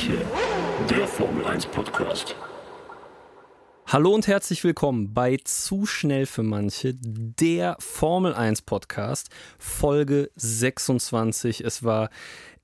manche, der Formel 1 Podcast. Hallo und herzlich willkommen bei Zu schnell für manche, der Formel 1 Podcast, Folge 26. Es war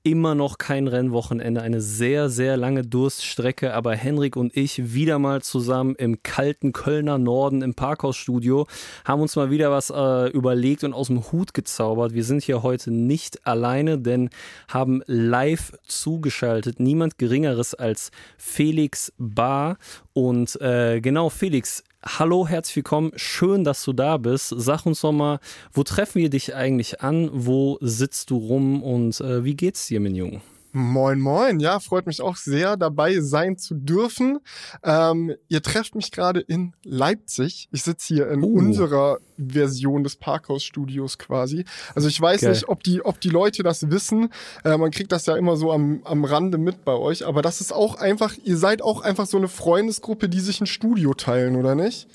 immer noch kein Rennwochenende, eine sehr, sehr lange Durststrecke, aber Henrik und ich wieder mal zusammen im kalten Kölner Norden im Parkhausstudio haben uns mal wieder was äh, überlegt und aus dem Hut gezaubert. Wir sind hier heute nicht alleine, denn haben live zugeschaltet niemand Geringeres als Felix Bar. Und äh, genau, Felix, Hallo, herzlich willkommen. Schön, dass du da bist. Sag uns doch mal, wo treffen wir dich eigentlich an? Wo sitzt du rum und äh, wie geht's dir, mein Junge? Moin, moin. Ja, freut mich auch sehr, dabei sein zu dürfen. Ähm, ihr trefft mich gerade in Leipzig. Ich sitze hier in uh. unserer Version des Parkhausstudios quasi. Also ich weiß Geil. nicht, ob die, ob die Leute das wissen. Äh, man kriegt das ja immer so am, am Rande mit bei euch. Aber das ist auch einfach, ihr seid auch einfach so eine Freundesgruppe, die sich ein Studio teilen, oder nicht?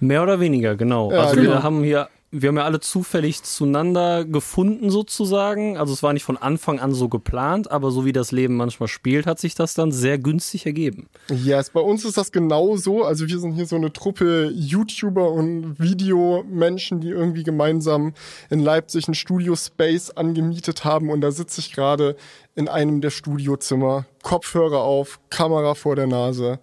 Mehr oder weniger, genau. Ja, also genau. wir haben hier wir haben ja alle zufällig zueinander gefunden sozusagen. Also es war nicht von Anfang an so geplant, aber so wie das Leben manchmal spielt, hat sich das dann sehr günstig ergeben. Ja, yes, bei uns ist das genau so. Also wir sind hier so eine Truppe YouTuber und Videomenschen, die irgendwie gemeinsam in Leipzig ein Studio-Space angemietet haben und da sitze ich gerade in einem der Studiozimmer, Kopfhörer auf, Kamera vor der Nase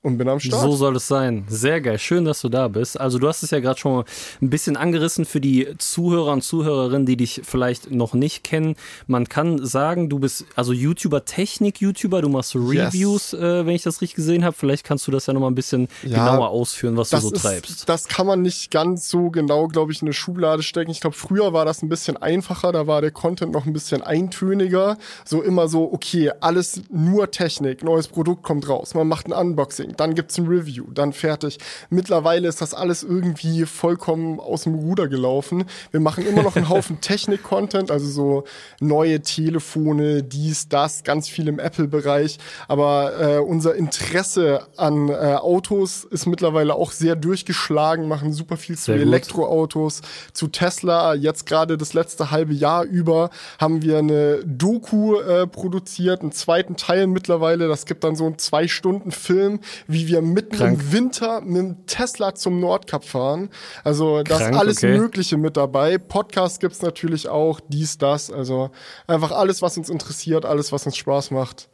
und bin am Start. So soll es sein. Sehr geil. Schön, dass du da bist. Also du hast es ja gerade schon ein bisschen angerissen für die Zuhörer und Zuhörerinnen, die dich vielleicht noch nicht kennen. Man kann sagen, du bist also YouTuber, Technik-YouTuber, du machst Reviews, yes. äh, wenn ich das richtig gesehen habe. Vielleicht kannst du das ja nochmal ein bisschen ja, genauer ausführen, was du so ist, treibst. Das kann man nicht ganz so genau, glaube ich, in eine Schublade stecken. Ich glaube, früher war das ein bisschen einfacher, da war der Content noch ein bisschen eintöniger. So immer so, okay, alles nur Technik, neues Produkt kommt raus, man macht ein Unboxing Unboxing, dann gibt's ein Review, dann fertig. Mittlerweile ist das alles irgendwie vollkommen aus dem Ruder gelaufen. Wir machen immer noch einen Haufen Technik-Content, also so neue Telefone, dies, das, ganz viel im Apple-Bereich. Aber äh, unser Interesse an äh, Autos ist mittlerweile auch sehr durchgeschlagen, machen super viel zu sehr Elektroautos, zu Tesla. Jetzt gerade das letzte halbe Jahr über haben wir eine Doku äh, produziert, einen zweiten Teil mittlerweile. Das gibt dann so einen zwei Stunden Film, wie wir mitten Krank. im Winter mit dem Tesla zum Nordkap fahren. Also das Krank, alles okay. Mögliche mit dabei. Podcast gibt's natürlich auch, dies, das. Also einfach alles, was uns interessiert, alles, was uns Spaß macht.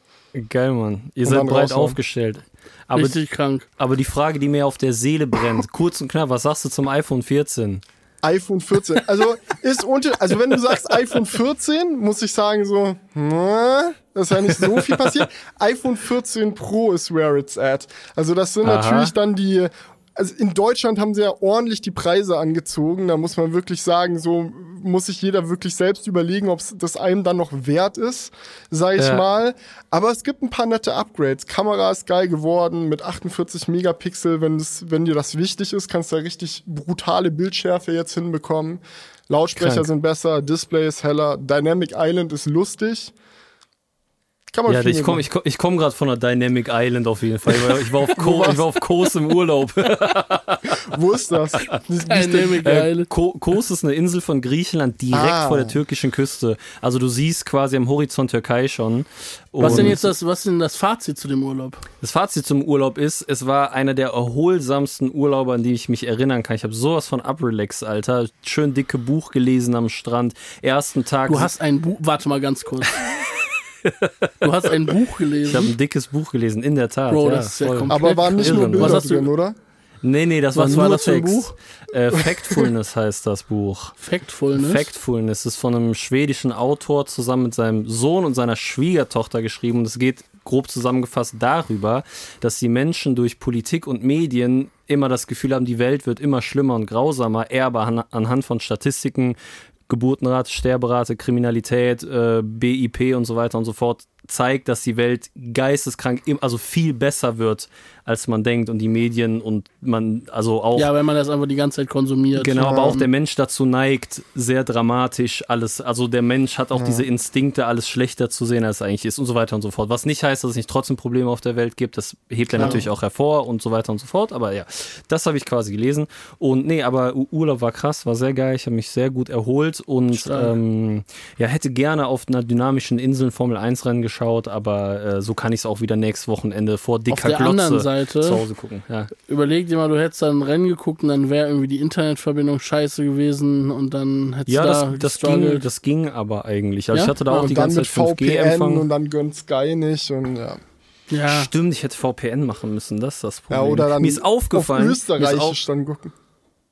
Geil, Mann. Ihr seid breit raushauen. aufgestellt. Aber, Richtig krank. Aber die Frage, die mir auf der Seele brennt, kurz und knapp, was sagst du zum iPhone 14? iPhone 14. Also ist unter, also wenn du sagst iPhone 14, muss ich sagen so, na, das ist ja nicht so viel passiert. iPhone 14 Pro ist where it's at. Also das sind Aha. natürlich dann die also in Deutschland haben sie ja ordentlich die Preise angezogen. Da muss man wirklich sagen, so muss sich jeder wirklich selbst überlegen, ob es das einem dann noch wert ist, sag ich ja. mal. Aber es gibt ein paar nette Upgrades. Kamera ist geil geworden mit 48 Megapixel. Wenn, das, wenn dir das wichtig ist, kannst du da richtig brutale Bildschärfe jetzt hinbekommen. Lautsprecher Krank. sind besser, Display ist heller, Dynamic Island ist lustig. Kann man ja, ich komme ich komm, ich komm gerade von der Dynamic Island auf jeden Fall. Ich war auf, Ko ich war auf Kos im Urlaub. Wo ist das? Dynamic äh, Island. Kos ist eine Insel von Griechenland direkt ah. vor der türkischen Küste. Also du siehst quasi am Horizont Türkei schon. was denn jetzt das, was denn das Fazit zu dem Urlaub? Das Fazit zum Urlaub ist, es war einer der erholsamsten Urlaube, an die ich mich erinnern kann. Ich habe sowas von Uprelax, Alter. Schön dicke Buch gelesen am Strand. Ersten Tag. Du hast ein Buch, warte mal ganz kurz. Du hast ein Buch gelesen. Ich habe ein dickes Buch gelesen, in der Tat. Bro, ja, das ist ja komplett Aber waren nicht nur Bilder drin, oder? Nee, nee, das Was war nur war das Text. Buch? Äh, Factfulness heißt das Buch. Factfulness? Factfulness ist von einem schwedischen Autor zusammen mit seinem Sohn und seiner Schwiegertochter geschrieben. Und es geht grob zusammengefasst darüber, dass die Menschen durch Politik und Medien immer das Gefühl haben, die Welt wird immer schlimmer und grausamer, er aber anhand von Statistiken Geburtenrate, Sterberate, Kriminalität, äh, BIP und so weiter und so fort zeigt, dass die Welt geisteskrank, also viel besser wird, als man denkt und die Medien und man, also auch. Ja, wenn man das einfach die ganze Zeit konsumiert. Genau, ja. aber auch der Mensch dazu neigt, sehr dramatisch alles, also der Mensch hat auch ja. diese Instinkte, alles schlechter zu sehen, als es eigentlich ist und so weiter und so fort. Was nicht heißt, dass es nicht trotzdem Probleme auf der Welt gibt, das hebt er natürlich auch hervor und so weiter und so fort, aber ja, das habe ich quasi gelesen und nee, aber Urlaub war krass, war sehr geil, ich habe mich sehr gut erholt und ähm, ja, hätte gerne auf einer dynamischen Insel Formel 1 Rennen geschaut geschaut, aber äh, so kann ich es auch wieder nächstes Wochenende vor dicker der Glotze anderen Seite- zu Hause gucken. Ja. Überleg dir mal, du hättest da ein Rennen geguckt und dann wäre irgendwie die Internetverbindung scheiße gewesen und dann hättest Ja, du das, da das, ging, gestruggelt. das ging aber eigentlich. Also Ja? ich hatte da auch und die dann ganze Zeit VPN 5G-Empfang. und dann gönnt Sky nicht und ja. Ja, Stimmt, ich hätte VPN machen müssen, das ist das Ja, Problem. oder dann mir ist aufgefallen, auf mir ist, Österreichisch dann gucken.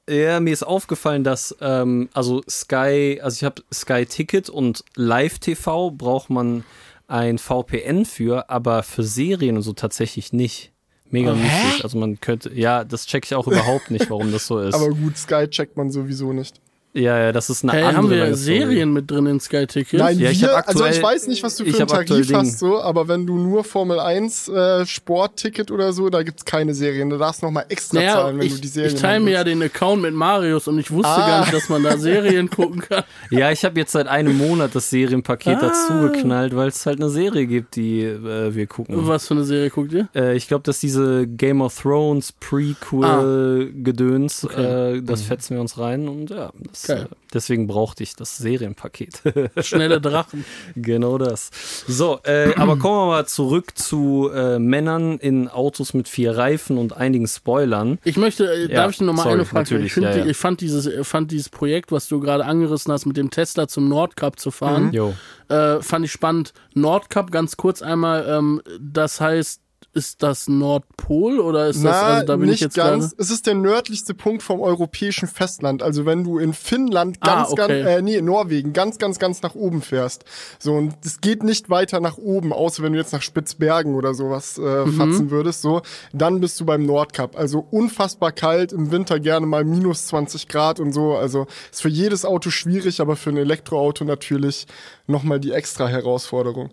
ja, mir ist aufgefallen, dass ähm, also Sky, also ich habe Sky Ticket und Live TV braucht man ein VPN für, aber für Serien und so tatsächlich nicht. Mega Oh, müßig. Also man könnte, ja, das check ich auch überhaupt nicht, warum das so ist. Aber gut, Sky checkt man sowieso nicht. Ja, ja, das ist eine hey, andere haben wir Story. Serien mit drin in Sky Ticket? Nein, Ja, ich wir, also aktuell- ich weiß nicht, was du für einen Tarif hast, so, aber wenn du nur Formel 1 äh, Sportticket oder so, da gibt's keine Serien. Da darfst du nochmal extra Naja, zahlen, wenn ich, du die Serien ich teile mir ja den Account mit Marius und ich wusste Ah. gar nicht, dass man da Serien gucken kann. Ja, ich habe jetzt seit einem Monat das Serienpaket Ah. dazu geknallt, weil es halt eine Serie gibt, die äh, wir gucken. Was für eine Serie guckt ihr? Äh, ich glaube, dass diese Game of Thrones Prequel-Gedöns, Ah. Okay. äh, das fetzen wir uns rein und ja, das, Geil. äh, deswegen brauchte ich das Serienpaket. Schnelle Drachen. genau das. So, äh, aber kommen wir mal zurück zu äh, Männern in Autos mit vier Reifen und einigen Spoilern. Ich möchte, äh, Ja, darf ich noch mal sorry, eine Frage stellen? Ich, find, ja, ja. ich fand dieses, äh, fand dieses Projekt, was du gerade angerissen hast, mit dem Tesla zum Nordcup zu fahren, Jo. äh, fand ich spannend. Nordcup, ganz kurz einmal, ähm, das heißt, ist das Nordpol oder ist das, Na, also da bin nicht ich jetzt ganz. gerade. Es ist der nördlichste Punkt vom europäischen Festland. Also wenn du in Finnland Ah, ganz, okay. ganz, äh, nee, Norwegen ganz, ganz, ganz nach oben fährst. So, und es geht nicht weiter nach oben, außer wenn du jetzt nach Spitzbergen oder sowas äh, Mhm. fatzen würdest. So, dann bist du beim Nordkap. Also unfassbar kalt, im Winter gerne mal minus 20 Grad und so. Also ist für jedes Auto schwierig, aber für ein Elektroauto natürlich nochmal die extra Herausforderung.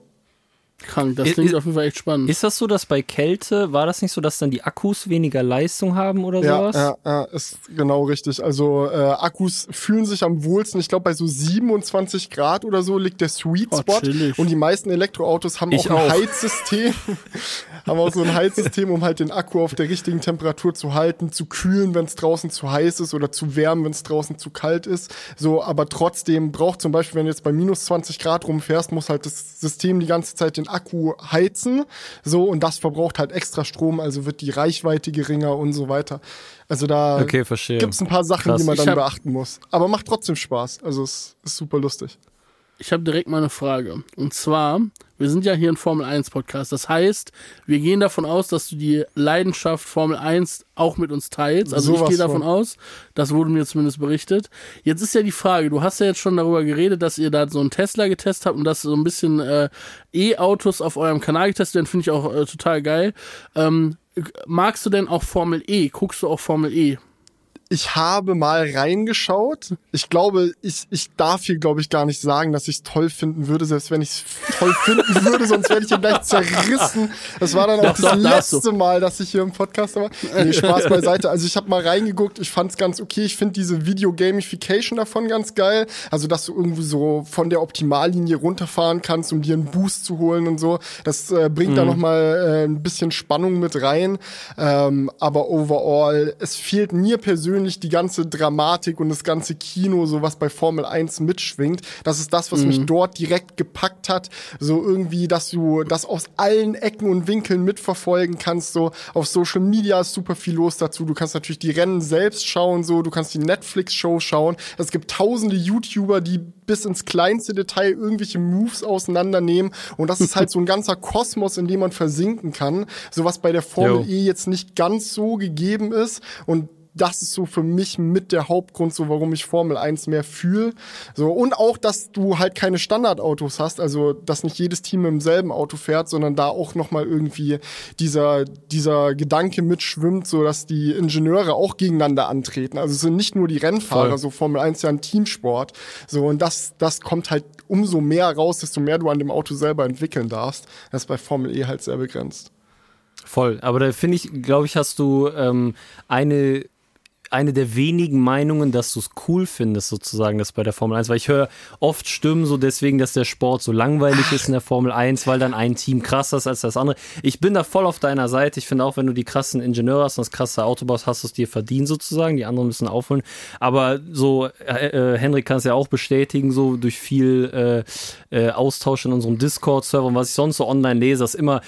Krank, das klingt i- auf jeden Fall echt spannend. Ist das so, dass bei Kälte, war das nicht so, dass dann die Akkus weniger Leistung haben oder Ja, sowas? ja, ja, ist genau richtig. Also äh, Akkus fühlen sich am wohlsten. Ich glaube, bei so 27 Grad oder so liegt der Sweet Oh, Spot. chillig. und die meisten Elektroautos haben Ich auch ein auch. Heizsystem. haben auch so ein Heizsystem, um halt den Akku auf der richtigen Temperatur zu halten, zu kühlen, wenn es draußen zu heiß ist oder zu wärmen, wenn es draußen zu kalt ist. So, aber trotzdem braucht zum Beispiel, wenn du jetzt bei minus 20 Grad rumfährst, muss halt das System die ganze Zeit den Akku heizen. So, und das verbraucht halt extra Strom, also wird die Reichweite geringer und so weiter. Also da Okay, verstehe. gibt's ein paar Sachen, Krass. die man dann beachten muss. Aber macht trotzdem Spaß. Also es ist super lustig. Ich habe direkt mal eine Frage. Und zwar, wir sind ja hier ein Formel 1 Podcast. Das heißt, wir gehen davon aus, dass du die Leidenschaft Formel 1 auch mit uns teilst. Also ich Sowas gehe davon von. aus. Das wurde mir zumindest berichtet. Jetzt ist ja die Frage, du hast ja jetzt schon darüber geredet, dass ihr da so einen Tesla getestet habt und dass so ein bisschen äh, E-Autos auf eurem Kanal getestet werden, finde ich auch äh, total geil. Ähm, magst du denn auch Formel E? Guckst du auch Formel E? Ich habe mal reingeschaut. Ich glaube, ich, ich darf hier, glaube ich, gar nicht sagen, dass ich es toll finden würde, selbst wenn ich es toll finden würde, sonst werde ich hier gleich zerrissen. Das war dann auch Doch, das doch, letzte Mal, dass ich hier im Podcast war. Nee, Spaß beiseite. Also ich habe mal reingeguckt, ich fand es ganz okay. Ich finde diese Video-Gamification davon ganz geil. Also, dass du irgendwie so von der Optimallinie runterfahren kannst, um dir einen Boost zu holen und so. Das äh, bringt da nochmal äh, ein bisschen Spannung mit rein. Ähm, aber overall, es fehlt mir persönlich die ganze Dramatik und das ganze Kino, so was bei Formel 1 mitschwingt. Das ist das, was mich dort direkt gepackt hat. So irgendwie, dass du das aus allen Ecken und Winkeln mitverfolgen kannst. So auf Social Media ist super viel los dazu. Du kannst natürlich die Rennen selbst schauen, so du kannst die Netflix-Show schauen. Es gibt tausende YouTuber, die bis ins kleinste Detail irgendwelche Moves auseinandernehmen. Und das ist halt so ein ganzer Kosmos, in dem man versinken kann. So was bei der Formel Jo. E jetzt nicht ganz so gegeben ist. Und das ist so für mich mit der Hauptgrund, so warum ich Formel 1 mehr fühle. So, und auch, dass du halt keine Standardautos hast, also dass nicht jedes Team im selben Auto fährt, sondern da auch nochmal irgendwie dieser, dieser Gedanke mitschwimmt, so dass die Ingenieure auch gegeneinander antreten. Also es sind nicht nur die Rennfahrer, Voll. so Formel 1 ist ja ein Teamsport. So, und das, das kommt halt umso mehr raus, desto mehr du an dem Auto selber entwickeln darfst. Das ist bei Formel E halt sehr begrenzt. Voll, aber da finde ich, glaube ich, hast du ähm, eine eine der wenigen Meinungen, dass du es cool findest, sozusagen, das bei der Formel 1, weil ich höre oft Stimmen so deswegen, dass der Sport so langweilig Ach. ist in der Formel 1, weil dann ein Team krasser ist als das andere. Ich bin da voll auf deiner Seite. Ich finde auch, wenn du die krassen Ingenieure hast und das krasse Auto baust, hast du es dir verdient sozusagen. Die anderen müssen aufholen. Aber so, äh, äh, Henrik kann es ja auch bestätigen, so durch viel äh, äh, Austausch in unserem Discord-Server und was ich sonst so online lese, dass immer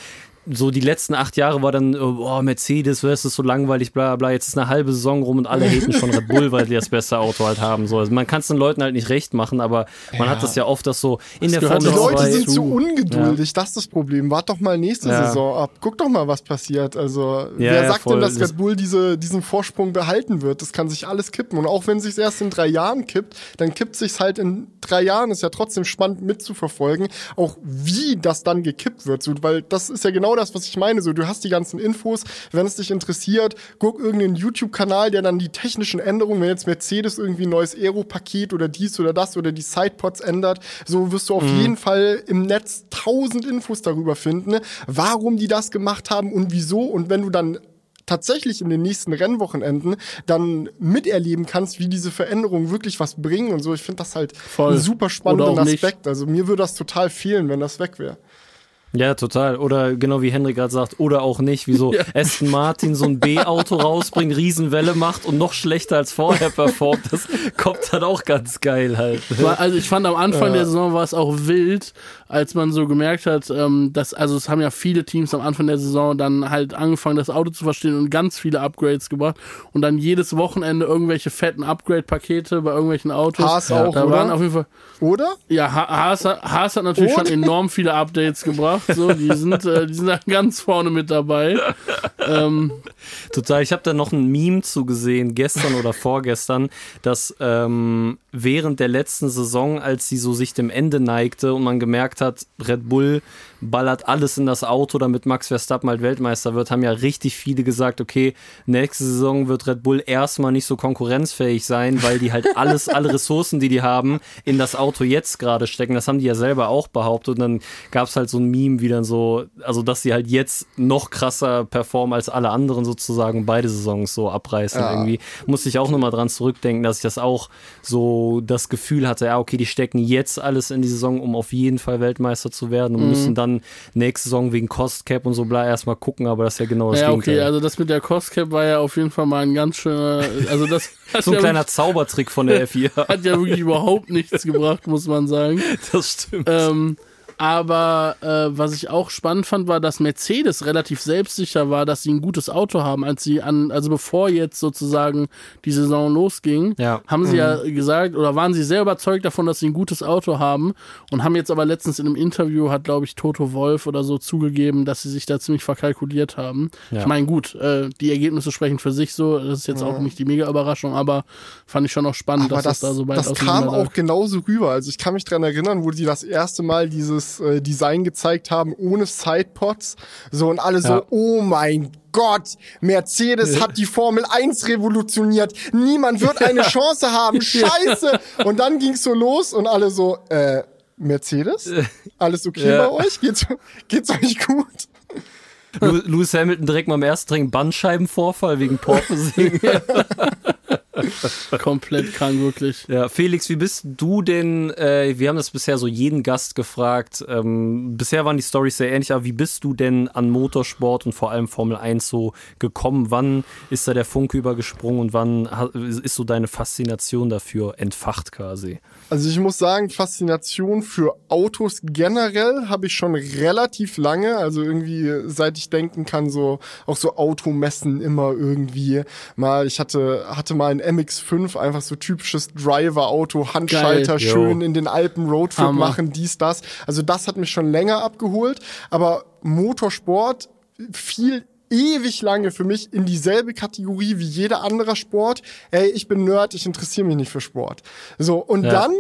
so die letzten acht Jahre war dann, oh, Mercedes, das ist so langweilig, bla bla. Jetzt ist eine halbe Saison rum und alle haten schon Red Bull, weil die das beste Auto halt haben. So. Also man kann es den Leuten halt nicht recht machen, aber man ja. hat das ja oft, dass so in das der Formel Die Leute sind zu ungeduldig, ja. das ist das Problem. Wart doch mal nächste ja. Saison ab. Guck doch mal, was passiert. Also, wer sagt denn, dass Red Bull diese, diesen Vorsprung behalten wird? Das kann sich alles kippen. Und auch wenn es sich erst in drei Jahren kippt, dann kippt sich halt in drei Jahren. Ist ja trotzdem spannend mitzuverfolgen, auch wie das dann gekippt wird. So, weil das ist ja genau genau das, was ich meine. So, du hast die ganzen Infos. Wenn es dich interessiert, guck irgendeinen YouTube-Kanal, der dann die technischen Änderungen, wenn jetzt Mercedes irgendwie ein neues Aero-Paket oder dies oder das oder die Sidepods ändert, so wirst du auf mhm. jeden Fall im Netz tausend Infos darüber finden, warum die das gemacht haben und wieso. Und wenn du dann tatsächlich in den nächsten Rennwochenenden dann miterleben kannst, wie diese Veränderungen wirklich was bringen und so. Ich finde das halt Voll. einen super spannenden Aspekt. Nicht. Also mir würde das total fehlen, wenn das weg wäre. Ja, total. Oder genau wie Henry gerade sagt, oder auch nicht, wie so ja. Aston Martin so ein B-Auto rausbringt, Riesenwelle macht und noch schlechter als vorher performt. Das kommt dann auch ganz geil halt. Also ich fand am Anfang ja. der Saison war es auch wild, als man so gemerkt hat, ähm, dass, also es haben ja viele Teams am Anfang der Saison dann halt angefangen, das Auto zu verstehen und ganz viele Upgrades gebracht und dann jedes Wochenende irgendwelche fetten Upgrade-Pakete bei irgendwelchen Autos. Haas auch, da waren oder? auf jeden Fall. Oder? Ja, Haas, Haas hat natürlich oder? schon enorm viele Updates gebracht gemacht. So, die sind, äh, die sind da ganz vorne mit dabei. Ähm, Total. Ich habe da noch ein Meme zugesehen, gestern oder vorgestern, dass ähm, während der letzten Saison, als sie so sich dem Ende neigte und man gemerkt hat, Red Bull ballert alles in das Auto, damit Max Verstappen halt Weltmeister wird, haben ja richtig viele gesagt, okay, nächste Saison wird Red Bull erstmal nicht so konkurrenzfähig sein, weil die halt alles, alle Ressourcen, die die haben, in das Auto jetzt gerade stecken. Das haben die ja selber auch behauptet. Und dann gab es halt so ein Meme, wie dann so, also dass sie halt jetzt noch krasser performen als alle anderen sozusagen, beide Saisons so abreißen ja. irgendwie. Muss ich auch nochmal dran zurückdenken, dass ich das auch so das Gefühl hatte, ja, okay, die stecken jetzt alles in die Saison, um auf jeden Fall Weltmeister zu werden und mhm. müssen dann nächste Saison wegen Cost Cap und so bla erstmal gucken, aber das ist ja genau das ja, Gegenteil. okay, also das mit der Cost Cap war ja auf jeden Fall mal ein ganz schöner, also das so ein ja kleiner Zaubertrick von der F4. Hat ja wirklich überhaupt nichts gebracht, muss man sagen. Das stimmt. Ähm, aber äh, was ich auch spannend fand, war, dass Mercedes relativ selbstsicher war, dass sie ein gutes Auto haben, als sie an, also bevor jetzt sozusagen die Saison losging, ja. haben sie mhm. ja gesagt oder waren sie sehr überzeugt davon, dass sie ein gutes Auto haben und haben jetzt aber letztens in einem Interview hat, glaube ich, Toto Wolf oder so zugegeben, dass sie sich da ziemlich verkalkuliert haben. Ja. Ich meine, gut, äh, die Ergebnisse sprechen für sich so, das ist jetzt ja. auch nicht die mega Überraschung, aber fand ich schon noch spannend, aber dass das, das da so weit Das kam auch genauso rüber. Also ich kann mich dran erinnern, wo sie das erste Mal dieses äh, Design gezeigt haben, ohne Sidepods. So und alle so, oh mein Gott, Mercedes hat die Formel 1 revolutioniert. Niemand wird eine Chance haben. Scheiße. Und dann ging's so los und alle so, äh, Mercedes? Alles okay ja. bei euch? Geht's, geht's euch gut? Lewis Hamilton direkt mal im ersten Ring Bandscheibenvorfall wegen Porpoising. Komplett krank, wirklich. Ja, Felix, wie bist du denn, äh, wir haben das bisher so jeden Gast gefragt, ähm, bisher waren die Storys sehr ähnlich, aber wie bist du denn an Motorsport und vor allem Formel 1 so gekommen? Wann ist da der Funke übergesprungen und wann ist so deine Faszination dafür entfacht quasi? Also ich muss sagen, Faszination für Autos generell habe ich schon relativ lange. Also irgendwie, seit ich denken kann, so auch so Automessen immer irgendwie mal. Ich hatte hatte mal ein MX5, einfach so typisches Driver-Auto, Handschalter, Geil. schön in den Alpen Roadtrip Hammer. machen, dies das. Also das hat mich schon länger abgeholt. Aber Motorsport viel ewig lange für mich in dieselbe Kategorie wie jeder anderer Sport. Ey, ich bin Nerd, ich interessiere mich nicht für Sport. So, und ja. dann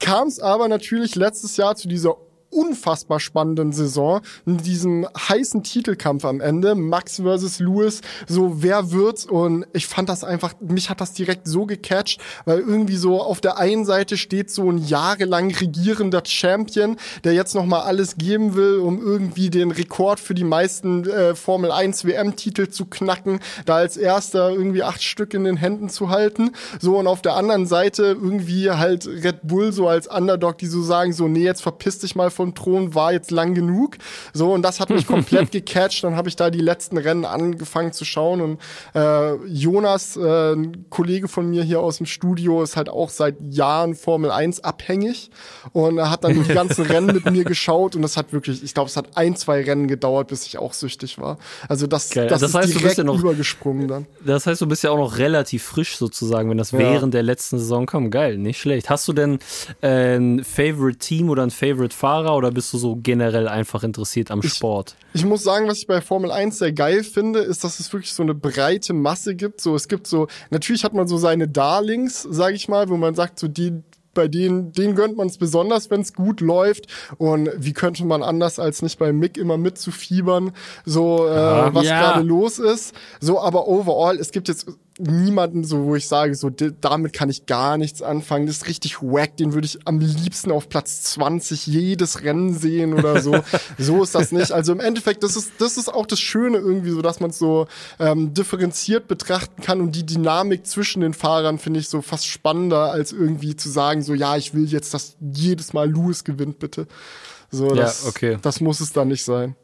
kam es aber natürlich letztes Jahr zu dieser unfassbar spannenden Saison, in diesem heißen Titelkampf am Ende, Max versus Lewis, so wer wird's und ich fand das einfach, mich hat das direkt so gecatcht, weil irgendwie so auf der einen Seite steht so ein jahrelang regierender Champion, der jetzt nochmal alles geben will, um irgendwie den Rekord für die meisten äh, Formel 1 WM-Titel zu knacken, da als erster irgendwie acht Stück in den Händen zu halten. So, und auf der anderen Seite irgendwie halt Red Bull so als Underdog, die so sagen, so, nee, jetzt verpiss dich mal vom Thron, war jetzt lang genug. So, und das hat mich komplett gecatcht. Dann habe ich da die letzten Rennen angefangen zu schauen. Und äh, Jonas, äh, ein Kollege von mir hier aus dem Studio, ist halt auch seit Jahren Formel 1 abhängig. Und er hat dann die ganzen Rennen mit mir geschaut. Und das hat wirklich, ich glaube, es hat ein, zwei Rennen gedauert, bis ich auch süchtig war. Also das, Geil. das, Das ist heißt, du bist direkt ja noch- übergesprungen dann. Das heißt, du bist ja auch noch relativ frisch sozusagen, wenn das Ja. während der letzten Saison kam. Geil, nicht schlecht. Hast du denn äh, ein Favorite Team oder ein Favorite Fahrer oder bist du so generell einfach interessiert am Sport? Ich muss sagen, was ich bei Formel 1 sehr geil finde, ist, dass es wirklich so eine breite Masse gibt. So, es gibt so, natürlich hat man so seine Darlings, sage ich mal, wo man sagt, so die bei denen, denen gönnt man es besonders, wenn es gut läuft. Und wie könnte man anders als nicht bei Mick immer mitzufiebern, so äh, was Ja. gerade los ist. So, aber overall, es gibt jetzt niemanden, so wo ich sage, so damit kann ich gar nichts anfangen. Das ist richtig wack, den würde ich am liebsten auf Platz 20 jedes Rennen sehen oder so. so ist das nicht. Also im Endeffekt, das ist, das ist auch das Schöne irgendwie so, dass man es so ähm, differenziert betrachten kann und die Dynamik zwischen den Fahrern finde ich so fast spannender, als irgendwie zu sagen, so ja, ich will jetzt, dass jedes Mal Lewis gewinnt, bitte. So, Ja, das, okay. das muss es dann nicht sein.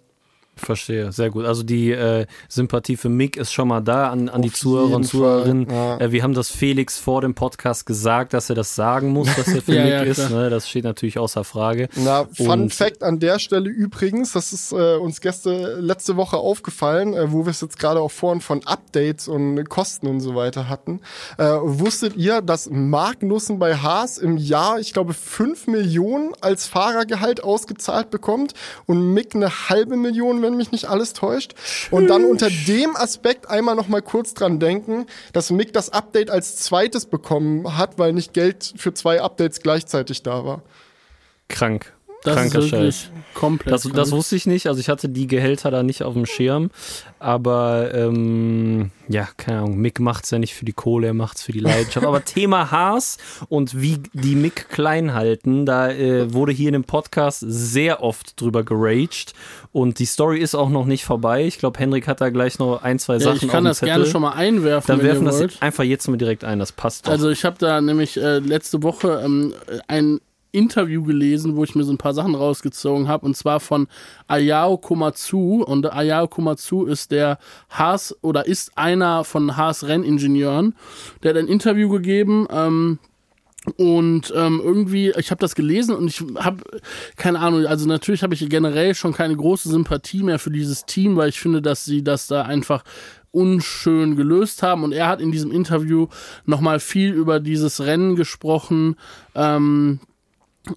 Verstehe, sehr gut. Also die äh, Sympathie für Mick ist schon mal da an, an die Zuhörer und Zuhörerinnen. Ja. Äh, wir haben das Felix vor dem Podcast gesagt, dass er das sagen muss, dass er für Ja, Mick ja, ist. Ne? Das steht natürlich außer Frage. Na, Fun Und- Fact an der Stelle übrigens, das ist äh, uns Gäste letzte Woche aufgefallen, äh, wo wir es jetzt gerade auch vorhin von Updates und Kosten und so weiter hatten. Äh, wusstet ihr, dass Magnussen bei Haas im Jahr, ich glaube, 5 Millionen als Fahrergehalt ausgezahlt bekommt und Mick eine halbe Million, wenn mich nicht alles täuscht? Und dann unter dem Aspekt einmal noch mal kurz dran denken, dass Mick das Update als zweites bekommen hat, weil nicht Geld für zwei Updates gleichzeitig da war. Krank. Das Kranker ist wirklich Scheiß. komplett. Das, das wusste ich nicht. Also ich hatte die Gehälter da nicht auf dem Schirm. Aber ähm, ja, keine Ahnung, Mick macht's ja nicht für die Kohle, er macht's für die Leidenschaft. Aber Thema Haas und wie die Mick klein halten, da äh, wurde hier in dem Podcast sehr oft drüber geraged. Und die Story ist auch noch nicht vorbei. Ich glaube, Henrik hat da gleich noch ein, zwei ja, Sachen ich kann das dem gerne Zettel. schon mal einwerfen, Dann werfen das wollt. einfach jetzt mal direkt ein. Das passt doch. Also ich habe da nämlich äh, letzte Woche ähm, ein Interview gelesen, wo ich mir so ein paar Sachen rausgezogen habe, und zwar von Ayao Komatsu. Und Ayao Komatsu ist der Haas oder ist einer von Haas Renningenieuren. Der hat ein Interview gegeben. Ähm, und ähm, irgendwie, ich habe das gelesen und ich habe keine Ahnung, also natürlich habe ich generell schon keine große Sympathie mehr für dieses Team, weil ich finde, dass sie das da einfach unschön gelöst haben. Und er hat in diesem Interview nochmal viel über dieses Rennen gesprochen. Ähm,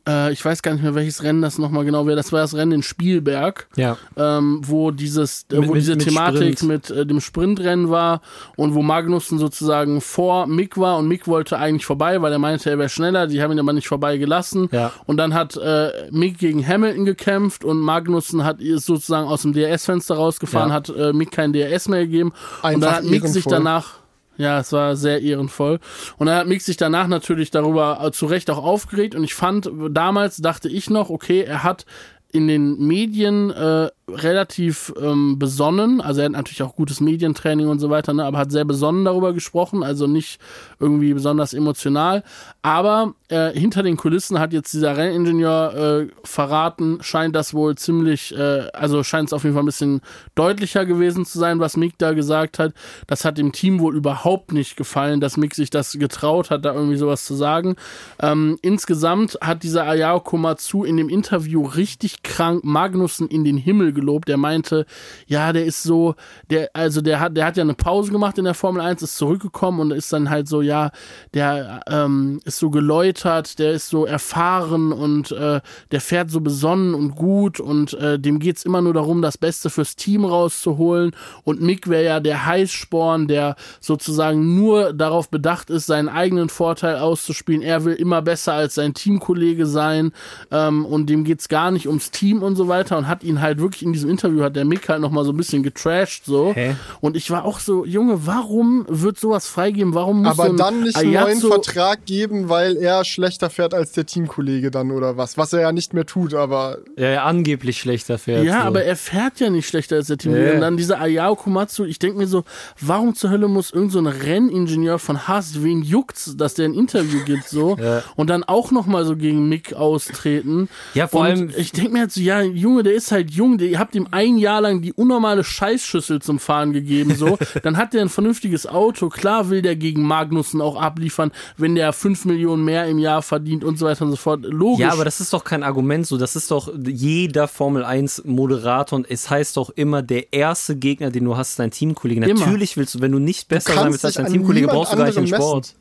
äh, ich weiß gar nicht mehr, welches Rennen das nochmal genau wäre. Das war das Rennen in Spielberg ja. ähm, wo dieses, äh, wo mit- diese mit Thematik Sprint. mit äh, dem Sprintrennen war und wo Magnussen sozusagen vor Mick war und Mick wollte eigentlich vorbei, weil er meinte, er wäre schneller, die haben ihn aber nicht vorbei gelassen. Ja. Und dann hat äh, Mick gegen Hamilton gekämpft und Magnussen hat ist sozusagen aus dem DRS-Fenster rausgefahren, Ja. hat äh, Mick kein DRS mehr gegeben. und Einfach dann hat Mick sich ehrenvoll. danach ja, es war sehr ehrenvoll. Und dann hat Mick sich danach natürlich darüber äh, zu Recht auch aufgeregt. Und ich fand, damals dachte ich noch, okay, er hat in den Medien äh, relativ ähm, besonnen, also er hat natürlich auch gutes Medientraining und so weiter, ne, aber hat sehr besonnen darüber gesprochen, also nicht irgendwie besonders emotional. Aber äh, hinter den Kulissen hat jetzt dieser Renningenieur äh, verraten, scheint das wohl ziemlich, äh, also scheint es auf jeden Fall ein bisschen deutlicher gewesen zu sein, was Mick da gesagt hat. Das hat dem Team wohl überhaupt nicht gefallen, dass Mick sich das getraut hat, da irgendwie sowas zu sagen. Ähm, insgesamt hat dieser Ayao Komatsu in dem Interview richtig krank Magnussen in den Himmel gelobt. Der meinte, ja, der ist so, der, also der hat, der hat ja eine Pause gemacht in der Formel 1, ist zurückgekommen und ist dann halt so, ja, der ähm, ist so geläutert, der ist so erfahren und äh, der fährt so besonnen und gut und äh, dem geht's immer nur darum, das Beste fürs Team rauszuholen. Und Mick wäre ja der Heißsporn, der sozusagen nur darauf bedacht ist, seinen eigenen Vorteil auszuspielen. Er will immer besser als sein Teamkollege sein ähm, und dem geht's gar nicht ums Team und so weiter und hat ihn halt wirklich in diesem Interview hat der Mick halt nochmal so ein bisschen getrashed so. Hä? Und ich war auch so, Junge, warum wird sowas freigeben? Warum muss Aber so ein dann nicht einen neuen Vertrag geben, weil er schlechter fährt als der Teamkollege dann oder was. Was er ja nicht mehr tut, aber Ja, ja, angeblich schlechter fährt. Ja, so. aber er fährt ja nicht schlechter als der Team. Ja. Und dann dieser Ayao Komatsu, ich denke mir so, warum zur Hölle muss irgend so ein Renningenieur von Haas, wen juckt's, dass der ein Interview gibt so Ja. und dann auch noch mal so gegen Mick austreten. Ja, vor und allem- ich denke mir halt so, ja, Junge, der ist halt jung, der, ihr habt ihm ein Jahr lang die unnormale Scheißschüssel zum Fahren gegeben so, dann hat der ein vernünftiges Auto, klar will der gegen Magnussen auch abliefern, wenn der fünf Millionen mehr im Jahr verdient und so weiter und so fort. Logisch. Ja, aber das ist doch kein Argument so. Das ist doch jeder Formel 1 Moderator und es heißt doch immer, der erste Gegner, den du hast, ist dein Teamkollege. Natürlich willst du, wenn du nicht besser sein willst als dein Teamkollege, brauchst du gar nicht den anderem Sport.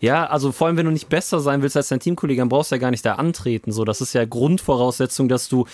Ja, also vor allem, wenn du nicht besser sein willst als dein Teamkollege, dann brauchst du ja gar nicht da antreten. So, das ist ja Grundvoraussetzung, dass du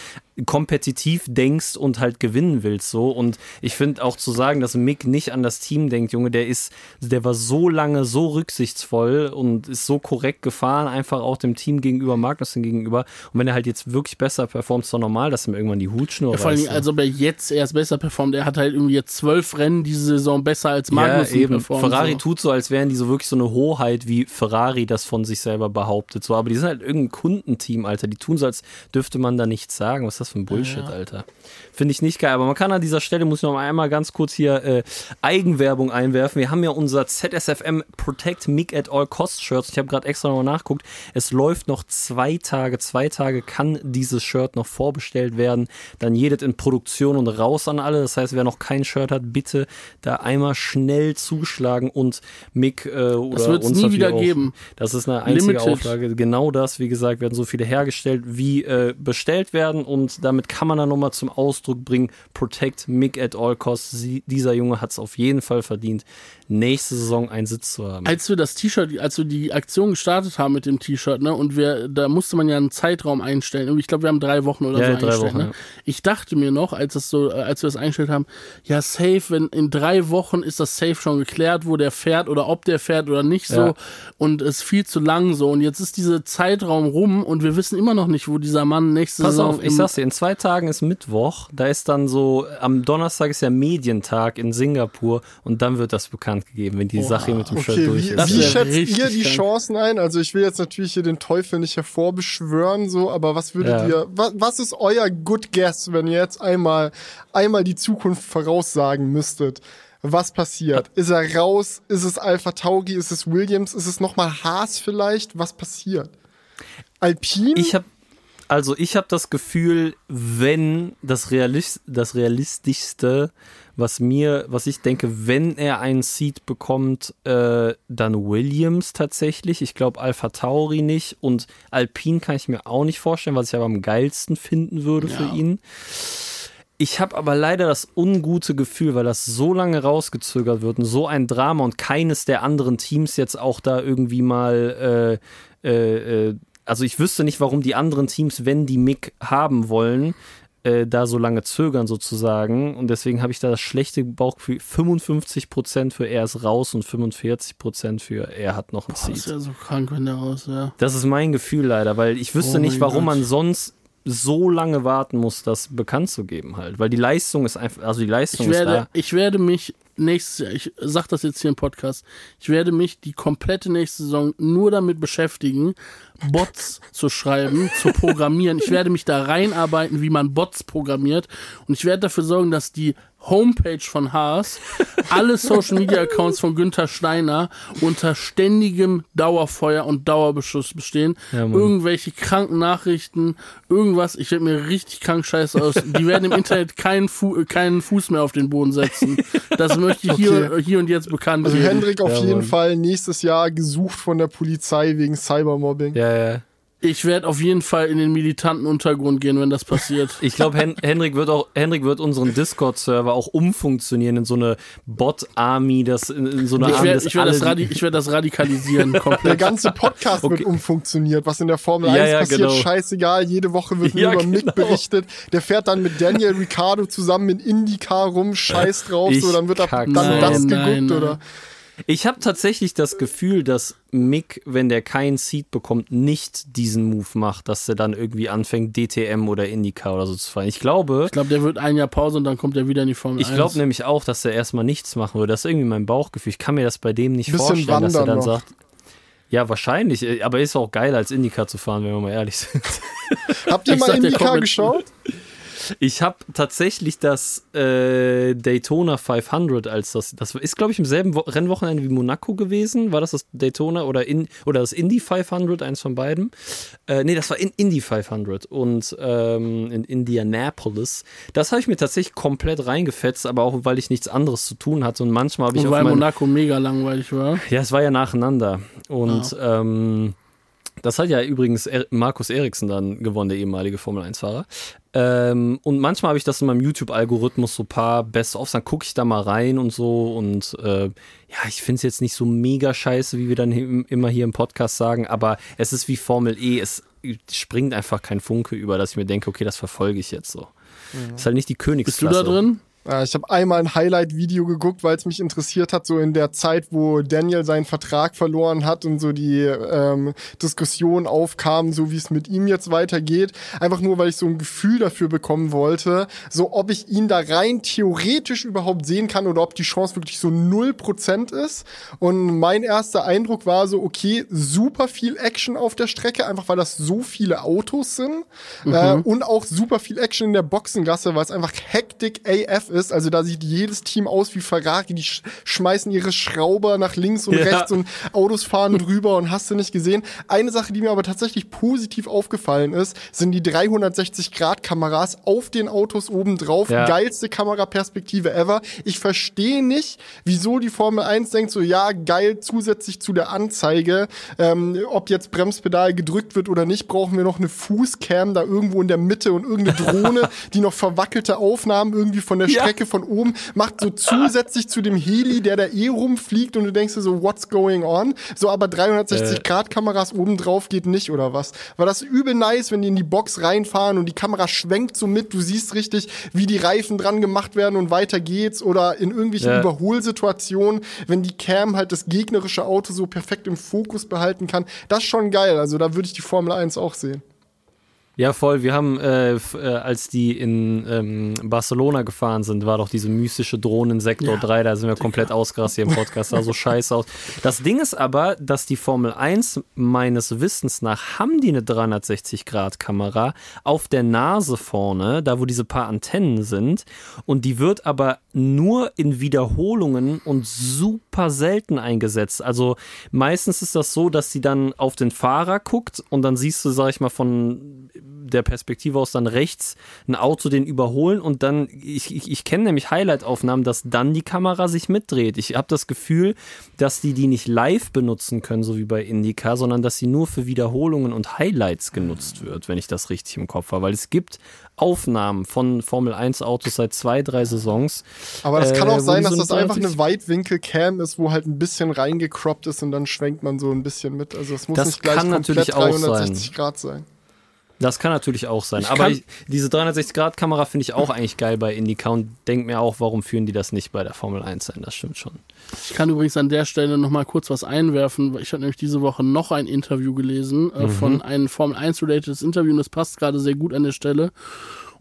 kompetitiv denkst und halt gewinnen willst. So, und ich finde auch zu sagen, dass Mick nicht an das Team denkt, Junge, der ist, der war so lange so rücksichtsvoll und ist so korrekt gefahren, einfach auch dem Team gegenüber, Magnussen gegenüber. Und wenn er halt jetzt wirklich besser performt, ist doch normal, dass ihm irgendwann die Hutschnur Ja, vor allem, als ob er jetzt erst besser performt. Er hat halt irgendwie jetzt zwölf Rennen diese Saison besser als Magnussen ja, eben. performt. Ferrari so. tut so, als wären die so wirklich so eine Hoheit, wie Ferrari das von sich selber behauptet. So, aber die sind halt irgendein Kundenteam, Alter. Die tun so, als dürfte man da nichts sagen. Was ist das für ein Bullshit, Alter? Finde ich nicht geil. Aber man kann an dieser Stelle, muss ich noch mal einmal ganz kurz hier äh, Eigenwerbung einwerfen. Wir haben ja unser ZSFM Protect Mick at All Cost Shirts. Ich habe gerade extra nochmal nachguckt. Es läuft noch zwei Tage. Zwei Tage kann dieses Shirt noch vorbestellt werden. Dann jedes in Produktion und raus an alle. Das heißt, wer noch kein Shirt hat, bitte da einmal schnell zuschlagen und Mick äh, oder uns natürlich wieder geben. Das ist eine einzige Limited. Auflage. Genau das, wie gesagt, werden so viele hergestellt, wie äh, bestellt werden und damit kann man dann nochmal zum Ausdruck bringen, protect Mick at all costs. Sie, dieser Junge hat es auf jeden Fall verdient, nächste Saison einen Sitz zu haben. Als wir das T-Shirt, als wir die Aktion gestartet haben mit dem T-Shirt, ne, und wir, da musste man ja einen Zeitraum einstellen. Ich glaube, wir haben drei Wochen oder Ja, so ja, eingestellt. Wochen, ne? ja. Ich dachte mir noch, als das so, äh, als wir das eingestellt haben, ja, safe, wenn in drei Wochen ist das safe schon geklärt, wo der fährt oder ob der fährt oder nicht so. Und es ist viel zu lang so. Und jetzt ist dieser Zeitraum rum und wir wissen immer noch nicht, wo dieser Mann nächste Pass Saison auf, ich sag's dir, in zwei Tagen ist Mittwoch, da ist dann so, am Donnerstag ist ja Medientag in Singapur und dann wird das bekannt gegeben, wenn die Sache mit dem Shirt Okay, durch wie, ist. Wie schätzt ihr die. Chancen ein? Also ich will jetzt natürlich hier den Teufel nicht hervorbeschwören, so, aber was würdet Ja. ihr, was, was ist euer Good Guess, wenn ihr jetzt einmal, einmal die Zukunft voraussagen müsstet? Was passiert? Ist er raus? Ist es Alpha Tauri? Ist es Williams? Ist es nochmal Haas vielleicht? Was passiert? Alpine? Ich habe also ich habe das Gefühl, wenn das, Realist, das realistischste, was mir, was ich denke, wenn er einen Seed bekommt, äh, dann Williams tatsächlich. Ich glaube Alpha Tauri nicht und Alpine kann ich mir auch nicht vorstellen, was ich aber am geilsten finden würde für ihn. Ich habe aber leider das ungute Gefühl, weil das so lange rausgezögert wird und so ein Drama und keines der anderen Teams jetzt auch da irgendwie mal, äh, äh, äh, also ich wüsste nicht, warum die anderen Teams, wenn die Mick haben wollen, äh, da so lange zögern sozusagen und deswegen habe ich da das schlechte Bauchgefühl, 55% für er ist raus und 45% für er hat noch ein Das ist Seed. ja so krank, wenn der raus wäre. Das ist mein Gefühl leider, weil ich wüsste Oh nicht, warum Gott. man sonst so lange warten muss, das bekannt zu geben halt. Weil die Leistung ist einfach, also die Leistung Ich ist werde, da. ich werde mich nächstes Jahr, ich sag das jetzt hier im Podcast, ich werde mich die komplette nächste Saison nur damit beschäftigen, Bots zu schreiben, zu programmieren. Ich werde mich da reinarbeiten, wie man Bots programmiert. Und ich werde dafür sorgen, dass die Homepage von Haas, alle Social Media Accounts von Günther Steiner unter ständigem Dauerfeuer und Dauerbeschuss bestehen. Ja. Irgendwelche kranken Nachrichten, irgendwas. Ich werde mir richtig krank scheiße aus. Die werden im Internet keinen, Fu keinen Fuß mehr auf den Boden setzen. Das möchte ich hier, Okay. hier und jetzt bekannt also geben. Hendrik auf Ja, jeden Mann. Fall nächstes Jahr gesucht von der Polizei wegen Cybermobbing. Ja, ja. Ich werde auf jeden Fall in den militanten Untergrund gehen, wenn das passiert. Ich glaube, Hen Henrik wird auch, Henrik wird unseren Discord-Server auch umfunktionieren in so eine Bot-Army, das in, in so eine ich Army, werde das ich werd das, radi ich werd das radikalisieren Der komplett. ganze Podcast Okay. wird umfunktioniert, was in der Formel Ja, 1 ja, passiert, genau. scheißegal. Jede Woche wird nur Ja, über Mick genau. berichtet. Der fährt dann mit Daniel Ricciardo zusammen in IndyCar rum, scheiß drauf, Ich so, dann wird da kack dann drauf. das Nein, geguckt, nein, nein. oder? Ich habe tatsächlich das Gefühl, dass Mick, wenn der keinen Seed bekommt, nicht diesen Move macht, dass er dann irgendwie anfängt, DTM oder IndyCar oder so zu fahren. Ich glaube, Ich glaube, der wird ein Jahr Pause und dann kommt er wieder in die Formel ich 1. glaube nämlich auch, dass er erstmal nichts machen würde. Das ist irgendwie mein Bauchgefühl. Ich kann mir das bei dem nicht Bisschen vorstellen, dass er dann noch. sagt, ja, wahrscheinlich, äh, aber ist auch geil, als IndyCar zu fahren, wenn wir mal ehrlich sind. Habt ihr Ich mal sag, IndyCar kommt mit- geschaut? Ich habe tatsächlich das äh, Daytona 500 als das, das ist glaube ich im selben Wo Rennwochenende wie Monaco gewesen. War das das Daytona oder in oder das Indy 500, eins von beiden? Äh, nee, das war in Indy 500 und ähm, in Indianapolis. Das habe ich mir tatsächlich komplett reingefetzt, aber auch weil ich nichts anderes zu tun hatte und manchmal habe ich und weil Monaco mega langweilig war. ja, es war ja nacheinander. Und ähm, das hat ja übrigens Markus Eriksen dann gewonnen, der ehemalige Formel-1-Fahrer. Ähm, und manchmal habe ich das in meinem YouTube-Algorithmus so ein paar Best-ofs, dann gucke ich da mal rein und so. Und äh, ja, ich finde es jetzt nicht so mega scheiße, wie wir dann immer hier im Podcast sagen, aber es ist wie Formel E, es springt einfach kein Funke über, dass ich mir denke, okay, das verfolge ich jetzt so. Ist halt nicht die Bist du Königsklasse. da drin? Ja, ich habe einmal ein Highlight-Video geguckt, weil es mich interessiert hat, so in der Zeit, wo Daniel seinen Vertrag verloren hat und so die ähm, Diskussion aufkam, so wie es mit ihm jetzt weitergeht. Einfach nur, weil ich so ein Gefühl dafür bekommen wollte, so ob ich ihn da rein theoretisch überhaupt sehen kann oder ob die Chance wirklich so 0% ist. Und mein erster Eindruck war so, okay, super viel Action auf der Strecke, einfach weil das so viele Autos sind. Äh, und auch super viel Action in der Boxengasse, weil es einfach Hektik AF ist. Also da sieht jedes Team aus wie Ferrari. Die sch schmeißen ihre Schrauber nach links und Ja. rechts und Autos fahren drüber und hast du nicht gesehen. Eine Sache, die mir aber tatsächlich positiv aufgefallen ist, sind die 360-Grad-Kameras auf den Autos oben drauf. Ja. Geilste Kameraperspektive ever. Ich verstehe nicht, wieso die Formel 1 denkt so, ja, geil, zusätzlich zu der Anzeige, ähm, ob jetzt Bremspedal gedrückt wird oder nicht, brauchen wir noch eine Fußcam da irgendwo in der Mitte und irgendeine Drohne, die noch verwackelte Aufnahmen irgendwie von der Ja. Strecke von oben macht, so zusätzlich zu dem Heli, der da eh rumfliegt und du denkst dir so, what's going on? So, aber 360-Grad-Kameras oben drauf geht nicht oder was? War das übel nice, wenn die in die Box reinfahren und die Kamera schwenkt so mit, du siehst richtig, wie die Reifen dran gemacht werden und weiter geht's oder in irgendwelchen Ja. Überholsituationen, wenn die Cam halt das gegnerische Auto so perfekt im Fokus behalten kann. Das ist schon geil. Also da würde ich die Formel 1 auch sehen. Ja, voll. Wir haben, äh, äh, als die in ähm, Barcelona gefahren sind, war doch diese mystische Drohne in Sektor Ja, 3, da sind wir komplett ausgerastet hier im Podcast, sah so scheiße aus. Das Ding ist aber, dass die Formel 1 meines Wissens nach haben die eine 360-Grad-Kamera auf der Nase vorne, da wo diese paar Antennen sind. Und die wird aber nur in Wiederholungen und super selten eingesetzt. Also meistens ist das so, dass sie dann auf den Fahrer guckt und dann siehst du, sag ich mal, von der Perspektive aus dann rechts ein Auto den überholen und dann, ich, ich, ich kenne nämlich Highlight-Aufnahmen, dass dann die Kamera sich mitdreht. Ich habe das Gefühl, dass die die nicht live benutzen können, so wie bei Indica, sondern dass sie nur für Wiederholungen und Highlights genutzt wird, wenn ich das richtig im Kopf habe. Weil es gibt Aufnahmen von Formel 1 Autos seit zwei, drei Saisons. Aber das kann äh, auch wo sein, dass so das einfach eine 360 Weitwinkel-Cam ist, wo halt ein bisschen reingecroppt ist und dann schwenkt man so ein bisschen mit. Also es muss Das nicht gleich kann komplett natürlich auch 360 Grad sein. Das kann natürlich auch sein. Ich Aber ich, diese 360-Grad-Kamera finde ich auch eigentlich geil bei Indica und denke mir auch, warum führen die das nicht bei der Formel 1 ein? Das stimmt schon. Ich kann übrigens an der Stelle noch mal kurz was einwerfen. weil Ich habe nämlich diese Woche noch ein Interview gelesen äh, von einem Formel 1 related Interview und das passt gerade sehr gut an der Stelle.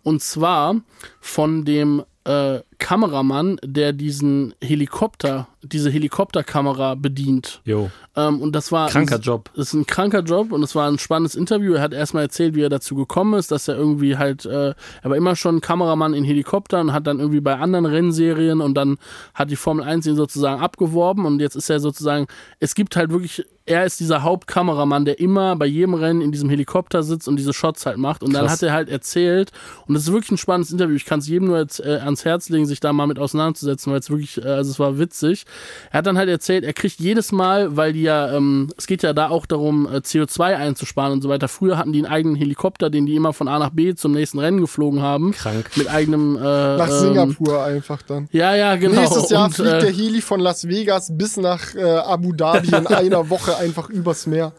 Und zwar von dem äh, Kameramann, der diesen Helikopter, diese Helikopterkamera bedient. Jo. Ähm, und das war Kranker Job. Das ist ein kranker Job und es war ein spannendes Interview. Er hat erstmal erzählt, wie er dazu gekommen ist, dass er irgendwie halt, äh, er war immer schon Kameramann in Helikoptern, hat dann irgendwie bei anderen Rennserien und dann hat die Formel 1 ihn sozusagen abgeworben und jetzt ist er sozusagen, es gibt halt wirklich, er ist dieser Hauptkameramann, der immer bei jedem Rennen in diesem Helikopter sitzt und diese Shots halt macht und dann Krass. hat er halt erzählt und das ist wirklich ein spannendes Interview. Ich kann es jedem nur jetzt, äh, ans Herz legen, sich da mal mit auseinanderzusetzen, weil es wirklich, äh, also es war witzig. Er hat dann halt erzählt, er kriegt jedes Mal, weil die ja, ähm, es geht ja da auch darum, äh, CO2 einzusparen und so weiter. Früher hatten die einen eigenen Helikopter, den die immer von A nach B zum nächsten Rennen geflogen haben. Krank. Mit eigenem, äh, Nach ähm, Singapur einfach dann. Ja, ja, genau. Nächstes Jahr Und, fliegt äh, der Heli von Las Vegas bis nach äh, Abu Dhabi in einer Woche einfach übers Meer.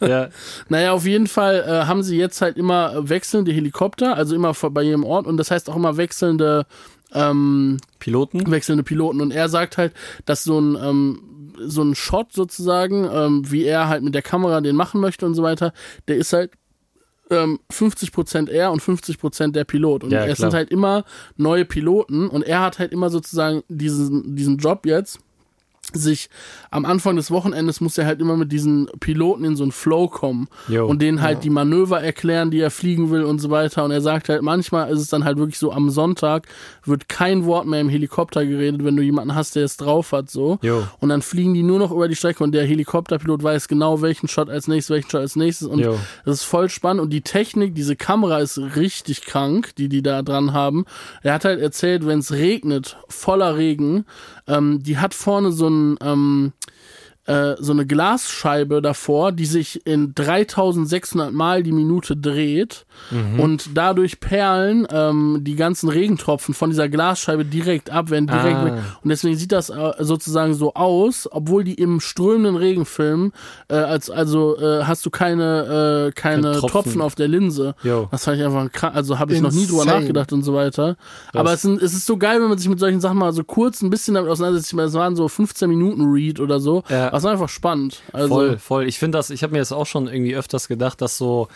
Ja. Naja, auf jeden Fall äh, haben sie jetzt halt immer wechselnde Helikopter, also immer vor- bei jedem Ort und das heißt auch immer wechselnde ähm, Piloten? wechselnde Piloten. Und er sagt halt, dass so ein, ähm, so ein Shot sozusagen, ähm, wie er halt mit der Kamera den machen möchte und so weiter, der ist halt ähm, 50% er und 50% der Pilot. Und Ja, es klar. sind halt immer neue Piloten und er hat halt immer sozusagen diesen, diesen Job jetzt sich am Anfang des Wochenendes muss er halt immer mit diesen Piloten in so einen Flow kommen Jo. und denen halt die Manöver erklären, die er fliegen will und so weiter. Und er sagt halt, manchmal ist es dann halt wirklich so, am Sonntag wird kein Wort mehr im Helikopter geredet, wenn du jemanden hast, der es drauf hat, so. Jo. Und dann fliegen die nur noch über die Strecke und der Helikopterpilot weiß genau, welchen Shot als nächstes, welchen Shot als nächstes. Und Jo. das ist voll spannend. Und die Technik, diese Kamera ist richtig krank, die die da dran haben. Er hat halt erzählt, wenn es regnet, voller Regen, ähm, die hat vorne so ein, ähm, äh, so eine Glasscheibe davor, die sich in 3600 Mal die Minute dreht und dadurch perlen ähm, die ganzen Regentropfen von dieser Glasscheibe direkt ab, werden direkt Ah. weg. Und deswegen sieht das äh, sozusagen so aus, obwohl die im strömenden Regen filmen, äh, als, also äh, hast du keine, äh, keine Kein Tropfen. Tropfen. auf der Linse. Jo. Das fand ich einfach krass, also habe ich noch nie drüber Insane. nachgedacht und so weiter. Aber es, sind, es ist so geil, wenn man sich mit solchen Sachen mal so kurz ein bisschen damit auseinandersetzt. Ich meine, Es waren so 15 Minuten Read oder so. Ja. War einfach spannend. Also, Voll, voll. Ich finde das, ich habe mir das auch schon irgendwie öfters gedacht, dass so,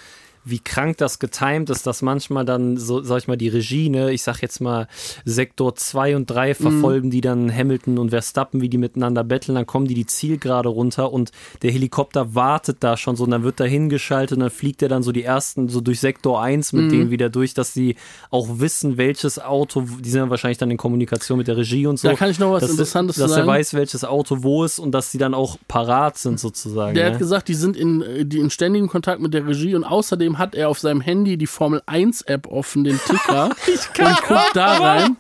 wie krank das getimed ist, dass manchmal dann, so, sag ich mal, die Regie, ne, ich sag jetzt mal, Sektor 2 und 3 verfolgen die dann Hamilton und Verstappen, wie die miteinander betteln, dann kommen die die Zielgerade runter und der Helikopter wartet da schon so und dann wird da hingeschaltet und dann fliegt er dann so die ersten, so durch Sektor 1 mit denen wieder durch, dass die auch wissen, welches Auto, die sind ja wahrscheinlich dann in Kommunikation mit der Regie und so. Da kann ich noch was dass, Interessantes dass zu er sagen. weiß, welches Auto wo ist und dass die dann auch parat sind sozusagen. Der ne? hat gesagt, die sind in, äh, die in ständigem Kontakt mit der Regie und außerdem hat er auf seinem Handy die Formel 1 App offen, den Ticker, und guckt da rein.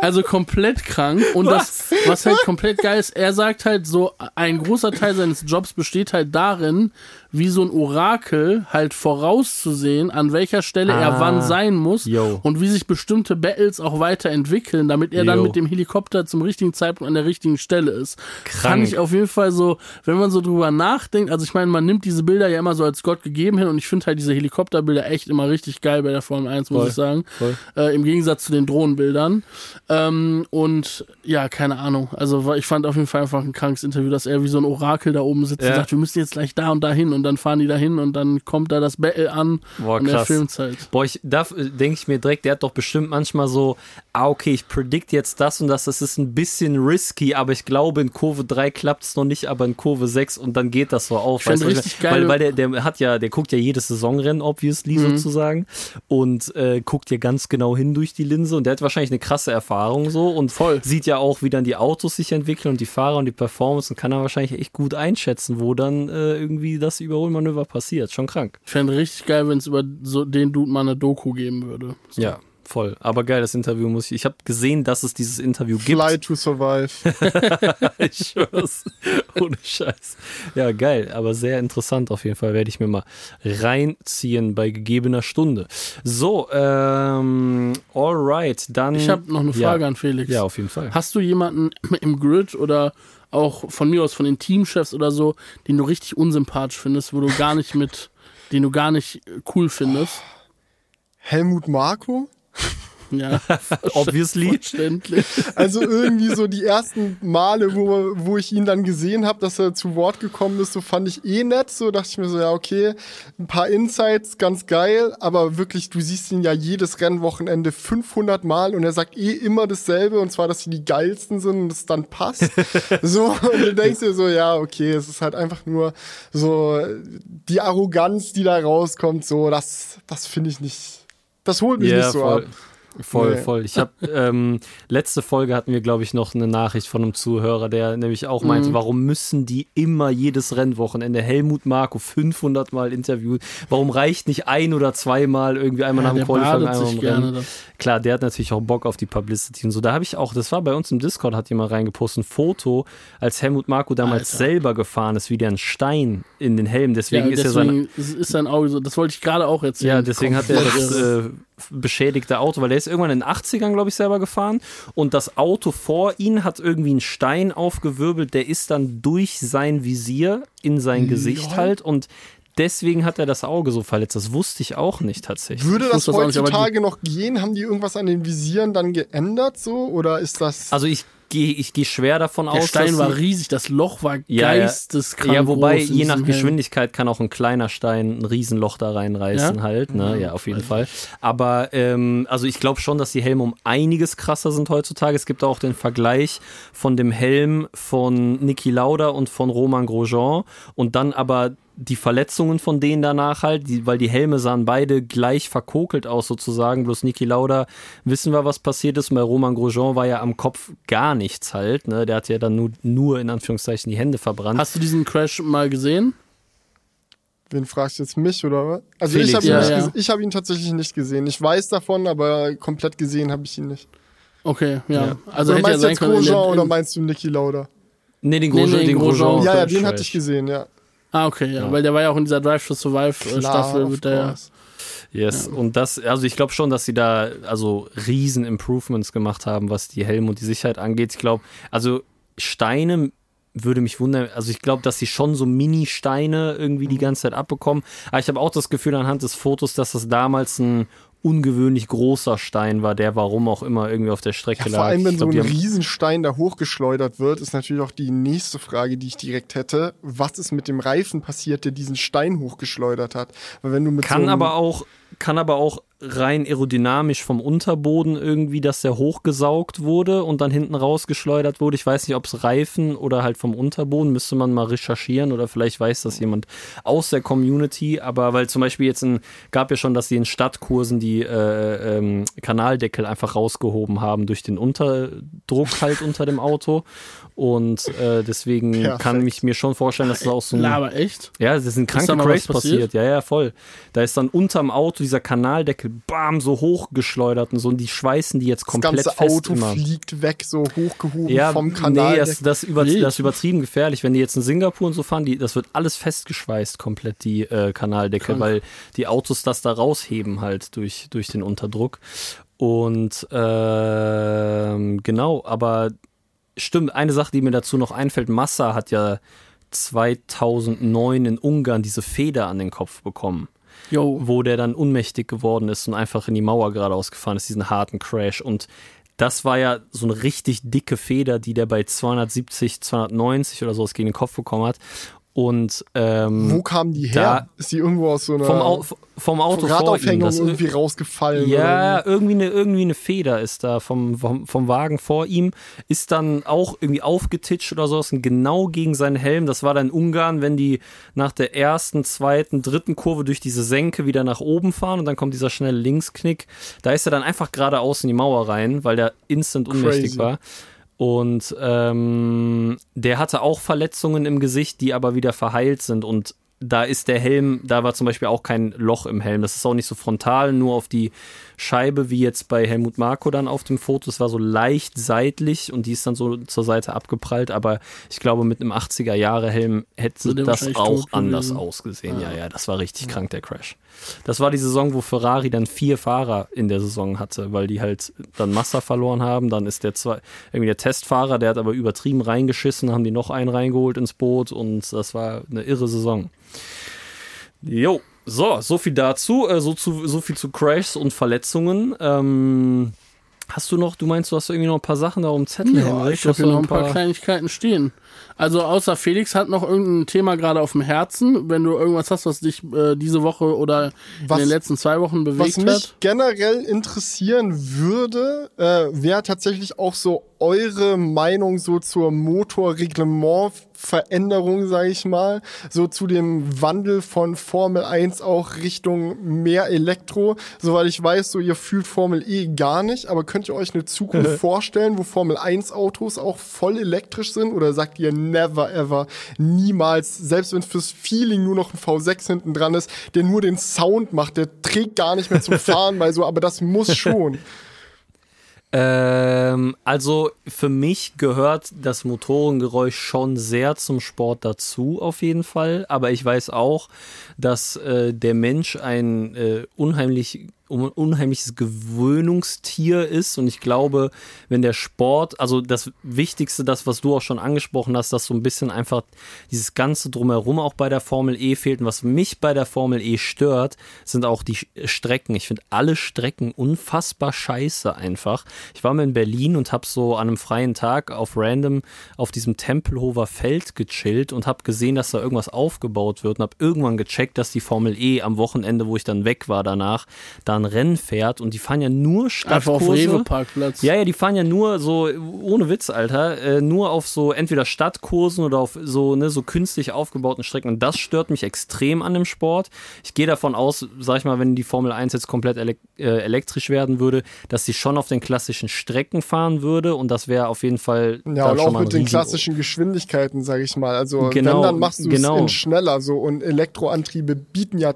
Also komplett krank. Und das, was halt komplett geil ist, er sagt halt so, ein großer Teil seines Jobs besteht halt darin, wie so ein Orakel halt vorauszusehen, an welcher Stelle er Ah. wann sein muss Yo. und wie sich bestimmte Battles auch weiterentwickeln, damit er dann Yo. mit dem Helikopter zum richtigen Zeitpunkt an der richtigen Stelle ist. Krank. Fand ich auf jeden Fall so, wenn man so drüber nachdenkt, also ich meine, man nimmt diese Bilder ja immer so als Gott gegeben hin und ich finde halt diese Helikopterbilder echt immer richtig geil bei der Formel 1, muss Voll, ich sagen. Äh, Im Gegensatz zu den Drohnenbildern. Ähm, und ja, keine Ahnung. Also ich fand auf jeden Fall einfach ein krankes Interview, dass er wie so ein Orakel da oben sitzt Ja. und sagt, wir müssen jetzt gleich da und da hin und dann fahren die da hin und dann kommt da das Battle an Boah, und er krass. filmt halt. Boah, ich da denke ich mir direkt, der hat doch bestimmt manchmal so, ah, okay, ich predict jetzt das und das, das ist ein bisschen risky, aber ich glaube, in Kurve 3 klappt es noch nicht, aber in Kurve 6 und dann geht das so auf. Weißt richtig geil. Weil, weil der, der hat ja, der guckt ja jedes Saisonrennen, obviously, Mhm. sozusagen, und äh, guckt ja ganz genau hin durch die Linse und der hat wahrscheinlich eine krasse Erfahrung so und Voll. sieht ja auch, wie dann die Autos sich entwickeln und die Fahrer und die Performance und kann dann wahrscheinlich echt gut einschätzen, wo dann äh, irgendwie das Überholmanöver passiert. Schon krank. Ich fände richtig geil, wenn es über so den Dude mal eine Doku geben würde. So. Ja, voll. Aber geil, das Interview muss ich. Ich habe gesehen, dass es dieses Interview gibt. Fly to survive. ich schwör's. Ohne Scheiß. Ja, geil, aber sehr interessant auf jeden Fall. Werde ich mir mal reinziehen bei gegebener Stunde. So, ähm, alright, dann. Ich habe noch eine Frage ja. an Felix. Ja, auf jeden Fall. Hast du jemanden im Grid oder auch von mir aus von den Teamchefs oder so, den du richtig unsympathisch findest, wo du gar nicht mit, den du gar nicht cool findest? Helmut Marko? Ja, Obviously. verständlich. Also irgendwie so die ersten Male, wo, wo ich ihn dann gesehen habe, dass er zu Wort gekommen ist, so fand ich eh nett. So dachte ich mir so, ja, okay, ein paar Insights, ganz geil. Aber wirklich, du siehst ihn ja jedes Rennwochenende 500 Mal und er sagt eh immer dasselbe. Und zwar, dass sie die geilsten sind und es dann passt. so, und du denkst dir so, ja, okay, es ist halt einfach nur so die Arroganz, die da rauskommt. So, das, das finde ich nicht, das holt mich Ja, nicht so voll. ab. Voll, Nee. voll. Ich habe ähm, letzte Folge hatten wir, glaube ich, noch eine Nachricht von einem Zuhörer, der nämlich auch meinte, Mhm. warum müssen die immer jedes Rennwochenende Helmut Marko 500 Mal interviewen? Warum reicht nicht ein oder zweimal irgendwie einmal nach dem Qualifying, einmal im gerne. Rennen? da. Klar, der hat natürlich auch Bock auf die Publicity und so. Da habe ich auch, das war bei uns im Discord, hat jemand reingepostet, ein Foto, als Helmut Marko damals Alter. selber gefahren ist, wie der ein Stein in den Helm. Deswegen ja, ist er sein deswegen ist sein Auge so, das wollte ich gerade auch erzählen. ja, deswegen hat er Komplett das äh, beschädigte Auto, weil der ist irgendwann in den 80ern, glaube ich, selber gefahren und das Auto vor ihm hat irgendwie einen Stein aufgewirbelt, der ist dann durch sein Visier in sein Gesicht halt und deswegen hat er das Auge so verletzt. Das wusste ich auch nicht tatsächlich. Würde Ich das das auch nicht, heutzutage noch gehen? Haben die irgendwas an den Visieren dann geändert so? Oder ist das. Also ich gehe ich gehe schwer davon Der aus, Stein dass war riesig, das Loch war Ja, ja. geisteskrank Ja, wobei je nach Helm. Geschwindigkeit kann auch ein kleiner Stein ein Riesenloch da reinreißen Ja? halt, ne? Ja, auf jeden Fall. Aber ähm, also ich glaube schon, dass die Helme um einiges krasser sind heutzutage. Es gibt auch den Vergleich von dem Helm von Niki Lauda und von Roman Grosjean und dann aber die Verletzungen von denen danach halt, die, weil die Helme sahen beide gleich verkokelt aus sozusagen. Bloß Niki Lauda wissen wir, was passiert ist. Und bei Roman Grosjean war ja am Kopf gar nichts halt. Ne? Der hat ja dann nur, nur in Anführungszeichen die Hände verbrannt. Hast du diesen Crash mal gesehen? Wen fragst du jetzt mich oder was? Also Felix, ich habe ihn, ja, ja. ich hab ihn tatsächlich nicht gesehen. Ich weiß davon, aber komplett gesehen habe ich ihn nicht. Okay, ja. Ja. Also oder meinst du jetzt Grosjean der- oder in- meinst du Niki Lauda? Nee, den Grosjean. nee, den Grosjean. Grosjean. ja, ja, den hatte ich gesehen, ja. Ah, okay, ja, Ja. weil der war ja auch in dieser Drive to Survive äh, Klar, Staffel of mit der. Yes, und das, also ich glaube schon, dass sie da also riesen Improvements gemacht haben, was die Helme und die Sicherheit angeht. Ich glaube, also Steine würde mich wundern, also ich glaube, dass sie schon so Mini-Steine irgendwie Mhm. die ganze Zeit abbekommen. Aber ich habe auch das Gefühl anhand des Fotos, dass das damals ein ungewöhnlich großer Stein war, der warum auch immer irgendwie auf der Strecke Ja, lag. vor allem, wenn Ich so glaub, ein Riesenstein da hochgeschleudert wird, ist natürlich auch die nächste Frage, die ich direkt hätte. Was ist mit dem Reifen passiert, der diesen Stein hochgeschleudert hat? Weil wenn du mit Kann so aber auch, kann aber auch rein aerodynamisch vom Unterboden irgendwie, dass der hochgesaugt wurde und dann hinten rausgeschleudert wurde. Ich weiß nicht, ob es Reifen oder halt vom Unterboden, müsste man mal recherchieren oder vielleicht weiß das jemand aus der Community. Aber weil zum Beispiel jetzt ein, gab ja schon, dass sie in Stadtkursen die äh, ähm, Kanaldeckel einfach rausgehoben haben durch den Unterdruck halt unter dem Auto. Und äh, deswegen Perfekt. kann ich mir schon vorstellen, dass es auch so ein Laber echt? ja, das sind da kranke mal Crashs was passiert? passiert. Ja, ja, voll. Da ist dann unterm Auto dieser Kanaldeckel, bam, so hochgeschleudert und so und die schweißen die jetzt das komplett ganze fest Auto immer. fliegt weg, so hochgehoben Ja, vom nee, Kanal. das, das, über, Wild. das ist übertrieben gefährlich. Wenn die jetzt in Singapur und so fahren, die, das wird alles festgeschweißt, komplett die äh, Kanaldecke, Krank. weil die Autos das da rausheben halt durch, durch den Unterdruck. Und ähm, genau, aber stimmt, eine Sache, die mir dazu noch einfällt, Massa hat ja 2009 in Ungarn diese Feder an den Kopf bekommen Jo. wo der dann unmächtig geworden ist und einfach in die Mauer geradeaus gefahren ist, diesen harten Crash. Und das war ja so eine richtig dicke Feder, die der bei 270, 290 oder sowas gegen den Kopf bekommen hat. Und ähm, Wo kam die her? da- ist die irgendwo aus so einer vom, Au vom Auto ihm. Radaufhängung Das, irgendwie rausgefallen? ja, oder irgendwie eine, irgendwie eine Feder ist da vom, vom, vom Wagen vor ihm, ist dann auch irgendwie aufgetitscht oder sowas und genau gegen seinen Helm. Das war dann in Ungarn, wenn die nach der ersten, zweiten, dritten Kurve durch diese Senke wieder nach oben fahren und dann kommt dieser schnelle Linksknick. Da ist er dann einfach geradeaus in die Mauer rein, weil der instant unmächtig Crazy. war. Und ähm, der hatte auch Verletzungen im Gesicht, die aber wieder verheilt sind. Und da ist der Helm, da war zum Beispiel auch kein Loch im Helm. Das ist auch nicht so frontal, nur auf die Scheibe, wie jetzt bei Helmut Marko dann auf dem Foto. Es war so leicht seitlich und die ist dann so zur Seite abgeprallt. Aber ich glaube, mit einem 80er-Jahre-Helm hätte das auch anders ausgesehen. Ja, ja, das war richtig krank, der Crash. Das war die Saison, wo Ferrari dann vier Fahrer in der Saison hatte, weil die halt dann Massa verloren haben. Dann ist der zwei, irgendwie der Testfahrer, der hat aber übertrieben reingeschissen, haben die noch einen reingeholt ins Boot und das war eine irre Saison. Jo, so, so viel dazu, äh, so, zu, so viel zu Crashs und Verletzungen. Ähm, hast du noch, du meinst, du hast irgendwie noch ein paar Sachen da um Zettel Ja, ich habe hier noch noch ein paar Kleinigkeiten stehen. Also außer Felix hat noch irgendein Thema gerade auf dem Herzen. Wenn du irgendwas hast, was dich äh, diese Woche oder Was- in den letzten zwei Wochen Was bewegt mich hat. generell interessieren würde, äh, wäre tatsächlich auch so eure Meinung so zur Motorreglementveränderung, sage ich mal, so zu dem Wandel von Formel 1 auch Richtung mehr Elektro? Soweit ich weiß, so ihr fühlt Formel E gar nicht, aber könnt ihr euch eine Zukunft vorstellen, wo Formel 1 Autos auch voll elektrisch sind? Oder sagt ihr never ever, niemals, selbst wenn fürs Feeling nur noch ein V6 hinten dran ist, der nur den Sound macht, der trägt gar nicht mehr zum Fahren, weil so, aber das muss schon. Ähm, also für mich gehört das Motorengeräusch schon sehr zum Sport dazu, auf jeden Fall. Aber ich weiß auch, dass äh, der Mensch ein äh, unheimlich un unheimliches Gewöhnungstier ist. Und ich glaube, wenn der Sport, also das Wichtigste, das, was du auch schon angesprochen hast, dass so ein bisschen einfach dieses Ganze drumherum auch bei der Formel E fehlt. Und was mich bei der Formel E stört, sind auch die Strecken. Ich finde alle Strecken unfassbar scheiße einfach. Ich war mal in Berlin und habe so an einem freien Tag auf random auf diesem Tempelhofer Feld gechillt und habe gesehen, dass da irgendwas aufgebaut wird und habe irgendwann gecheckt, dass die Formel E am Wochenende, wo ich dann weg war danach, dann ein Rennen fährt und die fahren ja nur Einfach auf Stadtkurse. Rewe-Parkplatz. Ja, ja, die fahren ja nur so, ohne Witz, Alter, äh, nur auf so entweder Stadtkursen oder auf so, ne, so künstlich aufgebauten Strecken. Und das stört mich extrem an dem Sport. Ich gehe davon aus, sag ich mal, wenn die Formel 1 jetzt komplett elek äh, elektrisch werden würde, dass sie schon auf den klassischen Strecken fahren würde und das wäre auf jeden Fall. Ja, und auch mit den klassischen Geschwindigkeiten, sage ich mal. Also Genau, wenn, dann machst du es genau. in schneller so und Elektroantriebe bieten ja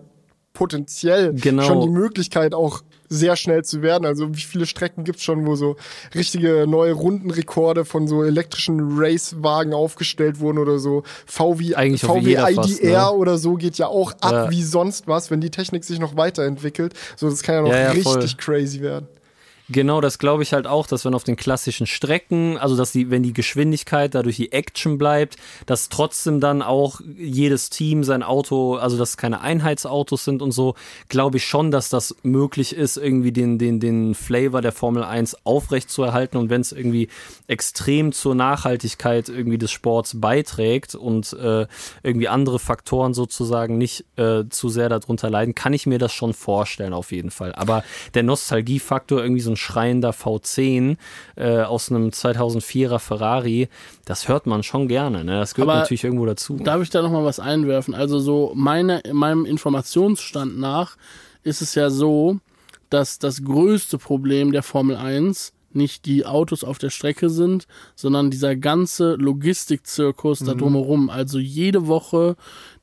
potenziell Genau. schon die Möglichkeit auch sehr schnell zu werden. Also wie viele Strecken gibt's schon, wo so richtige neue Rundenrekorde von so elektrischen Racewagen aufgestellt wurden oder so. VW, Eigentlich VW IDR fast, ne? oder so geht ja auch ab Ja. wie sonst was, wenn die Technik sich noch weiterentwickelt. So, das kann ja noch Ja, ja, richtig voll. crazy werden. Genau, das glaube ich halt auch, dass wenn auf den klassischen Strecken, also dass die, wenn die Geschwindigkeit dadurch die Action bleibt, dass trotzdem dann auch jedes Team sein Auto, also dass es keine Einheitsautos sind und so, glaube ich schon, dass das möglich ist, irgendwie den, den, den Flavor der Formel 1 aufrecht zu erhalten und wenn es irgendwie extrem zur Nachhaltigkeit irgendwie des Sports beiträgt und äh, irgendwie andere Faktoren sozusagen nicht äh, zu sehr darunter leiden, kann ich mir das schon vorstellen auf jeden Fall. Aber der Nostalgiefaktor, irgendwie so ein schreiender V10 äh, aus einem 2004er Ferrari, das hört man schon gerne. Ne? Das gehört Aber natürlich irgendwo dazu. Darf ich da noch mal was einwerfen? Also so meine, meinem Informationsstand nach ist es ja so, dass das größte Problem der Formel 1 nicht die Autos auf der Strecke sind, sondern dieser ganze Logistikzirkus da drumherum. Also jede Woche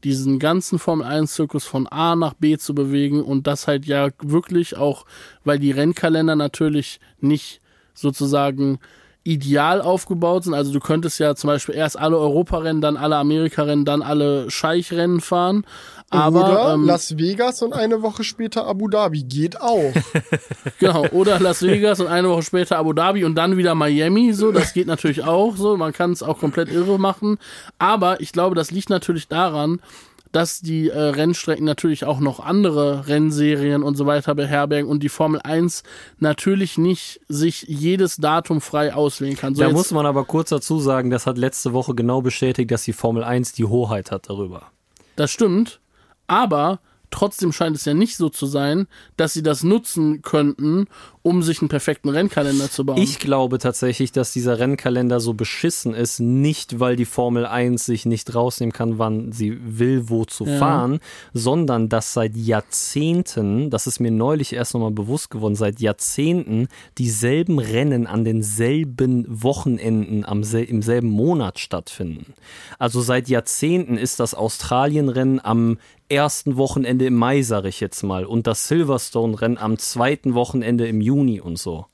diesen ganzen Formel 1 Zirkus von A nach B zu bewegen und das halt ja wirklich auch, weil die Rennkalender natürlich nicht sozusagen ideal aufgebaut sind. Also du könntest ja zum Beispiel erst alle Europarennen, dann alle Amerikarennen, dann alle Scheichrennen fahren. Aber oder ähm, Las Vegas und eine Woche später Abu Dhabi geht auch. genau, oder Las Vegas und eine Woche später Abu Dhabi und dann wieder Miami. So, das geht natürlich auch so. Man kann es auch komplett irre machen. Aber ich glaube, das liegt natürlich daran, dass die äh, Rennstrecken natürlich auch noch andere Rennserien und so weiter beherbergen und die Formel 1 natürlich nicht sich jedes Datum frei auswählen kann. So da muss man aber kurz dazu sagen, das hat letzte Woche genau bestätigt, dass die Formel 1 die Hoheit hat darüber. Das stimmt, aber trotzdem scheint es ja nicht so zu sein, dass sie das nutzen könnten, um sich einen perfekten Rennkalender zu bauen. Ich glaube tatsächlich, dass dieser Rennkalender so beschissen ist, nicht weil die Formel 1 sich nicht rausnehmen kann, wann sie will, wo zu Ja. fahren, sondern dass seit Jahrzehnten, das ist mir neulich erst nochmal bewusst geworden, seit Jahrzehnten dieselben Rennen an denselben Wochenenden am sel im selben Monat stattfinden. Also seit Jahrzehnten ist das Australien-Rennen am ersten Wochenende im Mai, sage ich jetzt mal, und das Silverstone-Rennen am zweiten Wochenende im Juni und so.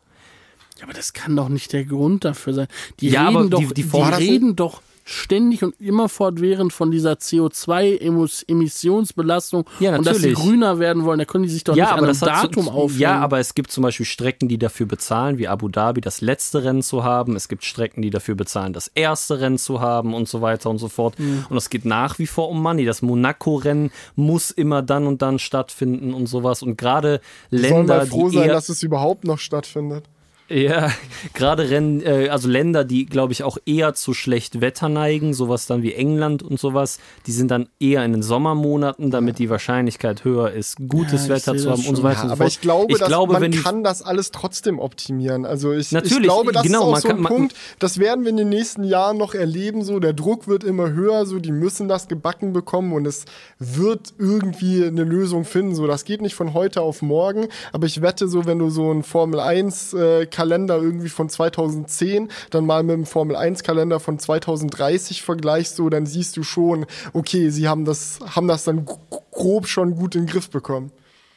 Ja, aber das kann doch nicht der Grund dafür sein. Die Ja, reden doch, die- die, die reden doch ständig und immer fortwährend von dieser CO2-Emissionsbelastung Ja, und dass sie natürlich. grüner werden wollen. Da können die sich doch nicht an einem hat Datum so, aufhängen. Ja, aber es gibt zum Beispiel Strecken, die dafür bezahlen, wie Abu Dhabi das letzte Rennen zu haben. Es gibt Strecken, die dafür bezahlen, das erste Rennen zu haben und so weiter und so fort. Mhm. Und es geht nach wie vor um Money. Das Monaco-Rennen muss immer dann und dann stattfinden und sowas. Und gerade Sollen Länder, mal froh die sein, eher dass es überhaupt noch stattfindet. Ja, gerade Rennen, äh, also Länder, die, glaube ich, auch eher zu schlecht Wetter neigen, sowas dann wie England und sowas, die sind dann eher in den Sommermonaten, damit die Wahrscheinlichkeit höher ist, gutes Ja, ich Wetter zu haben und so weiter Ja, und so aber fort. ich glaube, dass glaube man kann das alles trotzdem optimieren. Also ich, ich glaube, das genau, ist auch so kann- ein man- Punkt, das werden wir in den nächsten Jahren noch erleben. So, der Druck wird immer höher, so die müssen das gebacken bekommen und es wird irgendwie eine Lösung finden. So, das geht nicht von heute auf morgen, aber ich wette, so wenn du so einen Formel 1 äh, Kalender irgendwie von 2010 dann mal mit dem Formel 1 Kalender von 2030 vergleichst, so dann siehst du schon, okay, sie haben das haben das dann grob schon gut in den Griff bekommen.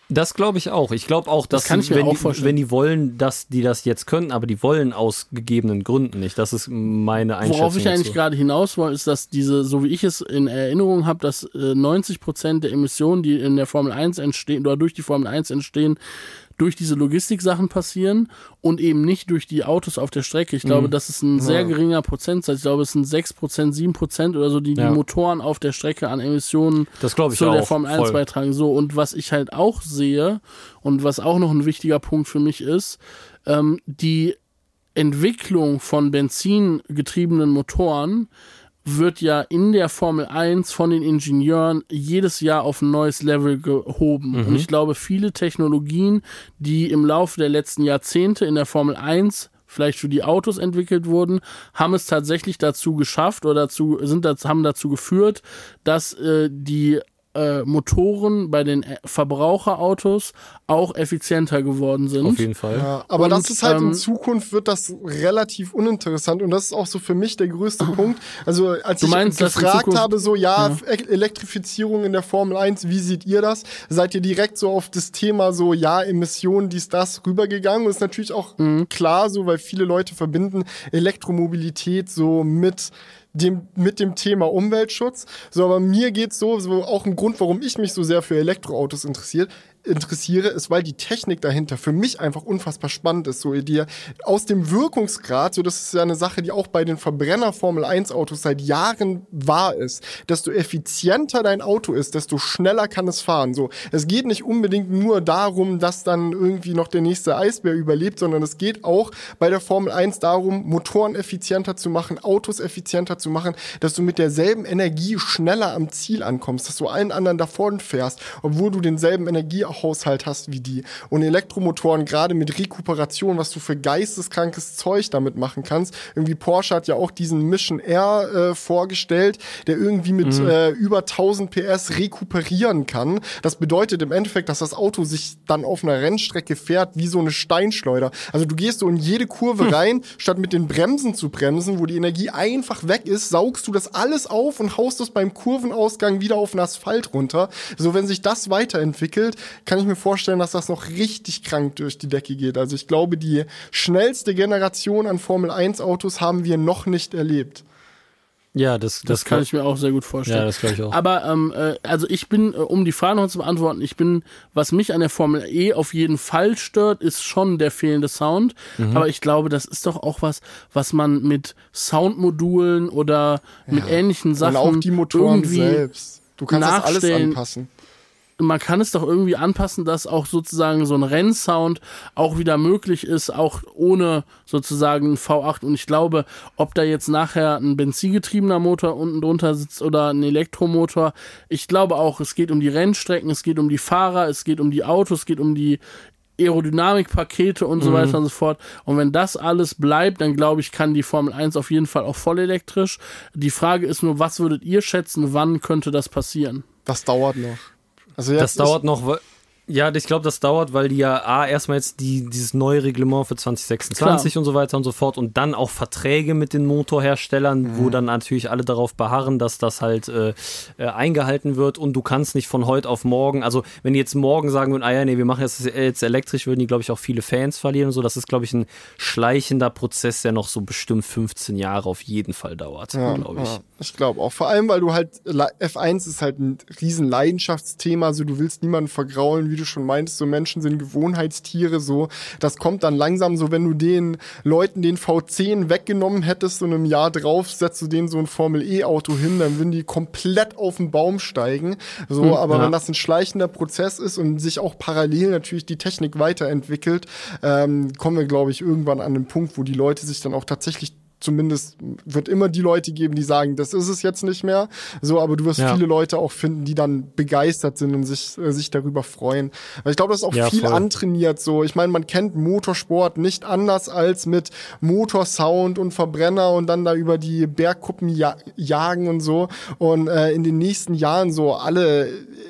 Das glaube ich auch. Ich glaube auch, dass Das kann ich mir wenn, auch die, wenn die wollen, dass die das jetzt können, aber die wollen aus gegebenen Gründen nicht. Das ist meine Einschätzung. Worauf ich eigentlich gerade hinaus wollte, ist, dass diese, so wie ich es in Erinnerung habe, dass äh, 90 Prozent der Emissionen, die in der Formel 1 entstehen oder durch die Formel 1 entstehen, durch diese Logistiksachen passieren und eben nicht durch die Autos auf der Strecke. Ich Mhm. glaube, das ist ein sehr geringer Prozentsatz. Ich glaube, es sind 6 Prozent, 7 Prozent oder so, die Ja. die Motoren auf der Strecke an Emissionen Das ich zu auch. der Formel 1 voll. beitragen. So, und was ich halt auch sehe und was auch noch ein wichtiger Punkt für mich ist, ähm, die Entwicklung von benzingetriebenen Motoren wird ja in der Formel 1 von den Ingenieuren jedes Jahr auf ein neues Level gehoben. Und ich glaube, viele Technologien, die im Laufe der letzten Jahrzehnte in der Formel 1 vielleicht für die Autos entwickelt wurden, haben es tatsächlich dazu geschafft oder dazu, sind haben dazu geführt, dass äh, die äh, Motoren bei den äh, Verbraucherautos auch effizienter geworden sind. Auf jeden Fall. Ja, aber Und, das ist halt ähm, in Zukunft wird das relativ uninteressant und das ist auch so für mich der größte Punkt. Also als Du ich meinst, gefragt Zukunft- habe, so ja, E- Elektrifizierung in der Formel 1, wie seht ihr das? Seid ihr direkt so auf das Thema so ja, Emissionen, dies, das rübergegangen? Und ist natürlich auch Mhm. klar so, weil viele Leute verbinden Elektromobilität so mit dem, mit dem Thema Umweltschutz. So, aber mir geht's so, so auch ein Grund, warum ich mich so sehr für Elektroautos interessiert, interessiere, ist, weil die Technik dahinter für mich einfach unfassbar spannend ist. So dir aus dem Wirkungsgrad, so das ist ja eine Sache, die auch bei den Verbrenner Formel 1 Autos seit Jahren wahr ist. Desto effizienter dein Auto ist, desto schneller kann es fahren. So, es geht nicht unbedingt nur darum, dass dann irgendwie noch der nächste Eisbär überlebt, sondern es geht auch bei der Formel 1 darum, Motoren effizienter zu machen, Autos effizienter zu machen, dass du mit derselben Energie schneller am Ziel ankommst, dass du allen anderen davon fährst, obwohl du denselben Energiehaushalt hast wie die. Und Elektromotoren, gerade mit Rekuperation, was du für geisteskrankes Zeug damit machen kannst. Irgendwie Porsche hat ja auch diesen Mission R äh, vorgestellt, der irgendwie mit äh, über 1000 PS rekuperieren kann. Das bedeutet im Endeffekt, dass das Auto sich dann auf einer Rennstrecke fährt wie so eine Steinschleuder. Also du gehst so in jede Kurve rein, statt mit den Bremsen zu bremsen, wo die Energie einfach weg ist, saugst du das alles auf und haust es beim Kurvenausgang wieder auf den Asphalt runter. So, wenn sich das weiterentwickelt, kann ich mir vorstellen, dass das noch richtig krank durch die Decke geht. Also ich glaube, die schnellste Generation an Formel 1 Autos haben wir noch nicht erlebt. Ja, das, das, Das kann ich mir auch sehr gut vorstellen. Ja, das glaube ich auch. Aber ähm, äh, also ich bin, äh, um die Frage noch zu beantworten, ich bin, was mich an der Formel E auf jeden Fall stört, ist schon der fehlende Sound. Mhm. Aber ich glaube, das ist doch auch was, was man mit Soundmodulen oder mit ähnlichen Sachen und auch die Motoren irgendwie selbst. Du kannst das alles anpassen. Man kann es doch irgendwie anpassen, dass auch sozusagen so ein Rennsound auch wieder möglich ist, auch ohne sozusagen ein V8. Und ich glaube, ob da jetzt nachher ein benzingetriebener Motor unten drunter sitzt oder ein Elektromotor, ich glaube auch, es geht um die Rennstrecken, es geht um die Fahrer, es geht um die Autos, es geht um die Aerodynamikpakete und so Mhm. weiter und so fort. Und wenn das alles bleibt, dann glaube ich, kann die Formel 1 auf jeden Fall auch voll elektrisch. Die Frage ist nur, was würdet ihr schätzen, wann könnte das passieren? Das dauert noch. Also Das dauert noch. Ja, ich glaube, das dauert, weil die ja A, erstmal jetzt die, dieses neue Reglement für 2026 und so weiter und so fort und dann auch Verträge mit den Motorherstellern, wo dann natürlich alle darauf beharren, dass das halt äh, äh, eingehalten wird und du kannst nicht von heute auf morgen, also wenn die jetzt morgen sagen würden, ah ja, nee, wir machen jetzt, jetzt elektrisch, würden die, glaube ich, auch viele Fans verlieren und so. Das ist, glaube ich, ein schleichender Prozess, der noch so bestimmt 15 Jahre auf jeden Fall dauert, Ja, glaube ich. Ja, ich glaube auch. Vor allem, weil du halt, Le- F1 ist halt ein riesen Leidenschaftsthema, so du willst niemanden vergraulen, wie du du schon meintest, so Menschen sind Gewohnheitstiere, so, das kommt dann langsam so, wenn du den Leuten den V10 weggenommen hättest und im Jahr drauf setzt du denen so ein Formel-E-Auto hin, dann würden die komplett auf den Baum steigen, so, Hm, aber ja. wenn das ein schleichender Prozess ist und sich auch parallel natürlich die Technik weiterentwickelt, ähm, kommen wir, glaube ich, irgendwann an den Punkt, wo die Leute sich dann auch tatsächlich zumindest wird immer die Leute geben, die sagen, das ist es jetzt nicht mehr. So, aber du wirst Ja. viele Leute auch finden, die dann begeistert sind und sich, äh, sich darüber freuen. Weil ich glaube, das ist auch Ja, viel voll. antrainiert. So, ich meine, man kennt Motorsport nicht anders als mit Motorsound und Verbrenner und dann da über die Bergkuppen ja jagen und so. Und äh, in den nächsten Jahren so alle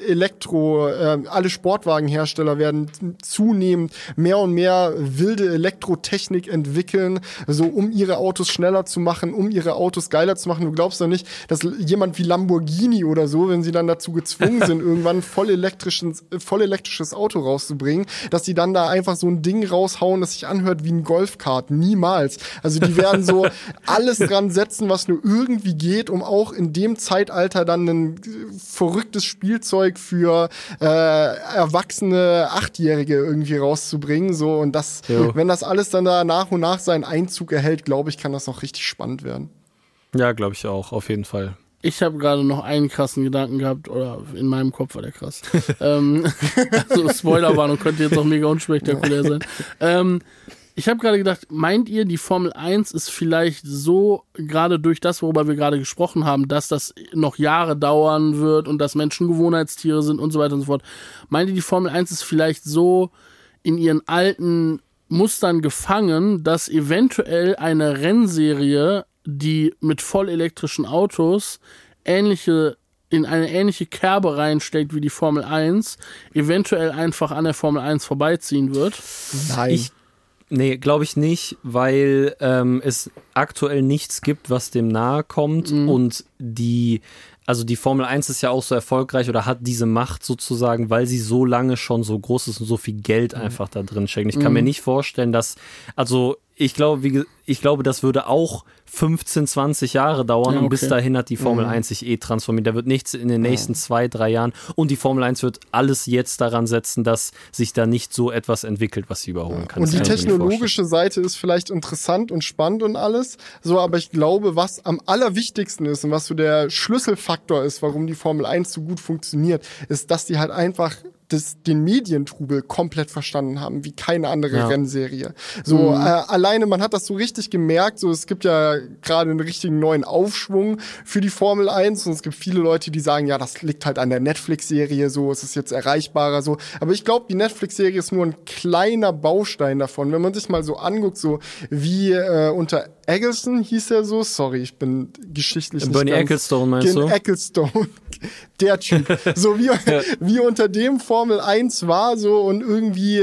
Elektro, äh, alle Sportwagenhersteller werden zunehmend mehr und mehr wilde Elektrotechnik entwickeln, so um ihre Autos schneller zu machen, um ihre Autos geiler zu machen. Du glaubst doch nicht, dass jemand wie Lamborghini oder so, wenn sie dann dazu gezwungen sind, irgendwann ein voll, elektrischen, voll elektrisches Auto rauszubringen, dass sie dann da einfach so ein Ding raushauen, das sich anhört wie ein Golfkart. Niemals. Also die werden so alles dran setzen, was nur irgendwie geht, um auch in dem Zeitalter dann ein äh, verrücktes Spielzeug für äh, erwachsene Achtjährige irgendwie rauszubringen. So und das, Jo. wenn das alles dann da nach und nach seinen Einzug erhält, glaube ich, kann das noch richtig spannend werden. Ja, glaube ich auch, auf jeden Fall. Ich habe gerade noch einen krassen Gedanken gehabt, oder in meinem Kopf war der krass. ähm, also Spoilerwarnung könnte jetzt auch mega unspektakulär sein. Ähm, ich habe gerade gedacht, meint ihr, die Formel 1 ist vielleicht so, gerade durch das, worüber wir gerade gesprochen haben, dass das noch Jahre dauern wird und dass Menschen Gewohnheitstiere sind und so weiter und so fort. Meint ihr, die Formel 1 ist vielleicht so in ihren alten Mustern gefangen, dass eventuell eine Rennserie, die mit vollelektrischen Autos ähnliche in eine ähnliche Kerbe reinsteckt wie die Formel 1, eventuell einfach an der Formel 1 vorbeiziehen wird. Nein. Ich, nee, glaube ich nicht, weil ähm, es aktuell nichts gibt, was dem nahe kommt und die, also die Formel 1 ist ja auch so erfolgreich oder hat diese Macht sozusagen, weil sie so lange schon so groß ist und so viel Geld einfach da drin steckt. Ich kann mir nicht vorstellen, dass, also ich glaube, wie, ich glaube, das würde auch 15, 20 Jahre dauern Ja, und bis okay. dahin hat die Formel 1 sich eh transformiert. Da wird nichts in den nächsten zwei, drei Jahren und die Formel 1 wird alles jetzt daran setzen, dass sich da nicht so etwas entwickelt, was sie überholen kann. Und Das die kann technologische Seite ist vielleicht interessant und spannend und alles. So, aber ich glaube, was am allerwichtigsten ist und was so der Schlüsselfaktor ist, warum die Formel 1 so gut funktioniert, ist, dass die halt einfach das, den Medientrubel komplett verstanden haben, wie keine andere Ja. Rennserie. So, äh, alleine, man hat das so richtig gemerkt, so, es gibt ja gerade einen richtigen neuen Aufschwung für die Formel 1 und es gibt viele Leute, die sagen, ja, das liegt halt an der Netflix-Serie, so, es ist jetzt erreichbarer, so. Aber ich glaube, die Netflix-Serie ist nur ein kleiner Baustein davon. Wenn man sich mal so anguckt, so wie äh, unter Eggleston hieß er so, sorry, ich bin geschichtlich nicht Bernie Ecclestone meinst du? Ecclestone, der Typ. So wie, wie unter dem Formel 1 war, so und irgendwie,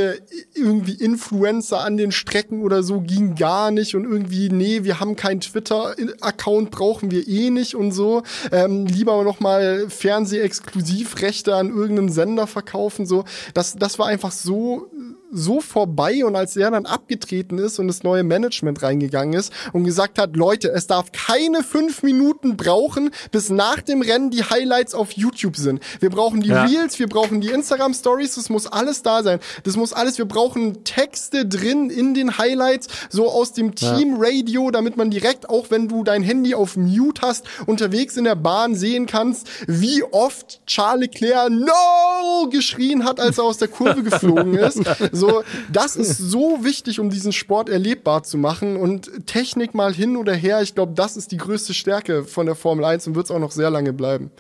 irgendwie Influencer an den Strecken oder so ging gar nicht und irgendwie, nee, wir haben keinen Twitter-Account, brauchen wir eh nicht und so. Ähm, lieber noch mal Fernsehexklusivrechte an irgendeinen Sender verkaufen, so. Das, das war einfach so, so vorbei und als er dann abgetreten ist und das neue Management reingegangen ist und gesagt hat, Leute, es darf keine fünf Minuten brauchen, bis nach dem Rennen die Highlights auf YouTube sind. Wir brauchen die Ja. Reels, wir brauchen die Instagram Stories, das muss alles da sein. Das muss alles, wir brauchen Texte drin in den Highlights, so aus dem Team Radio, damit man direkt, auch wenn du dein Handy auf Mute hast, unterwegs in der Bahn sehen kannst, wie oft Charles Leclerc No geschrien hat, als er aus der Kurve geflogen ist. So, das ist so wichtig, um diesen Sport erlebbar zu machen und Technik mal hin oder her. Ich glaube, das ist die größte Stärke von der Formel 1 und wird es auch noch sehr lange bleiben.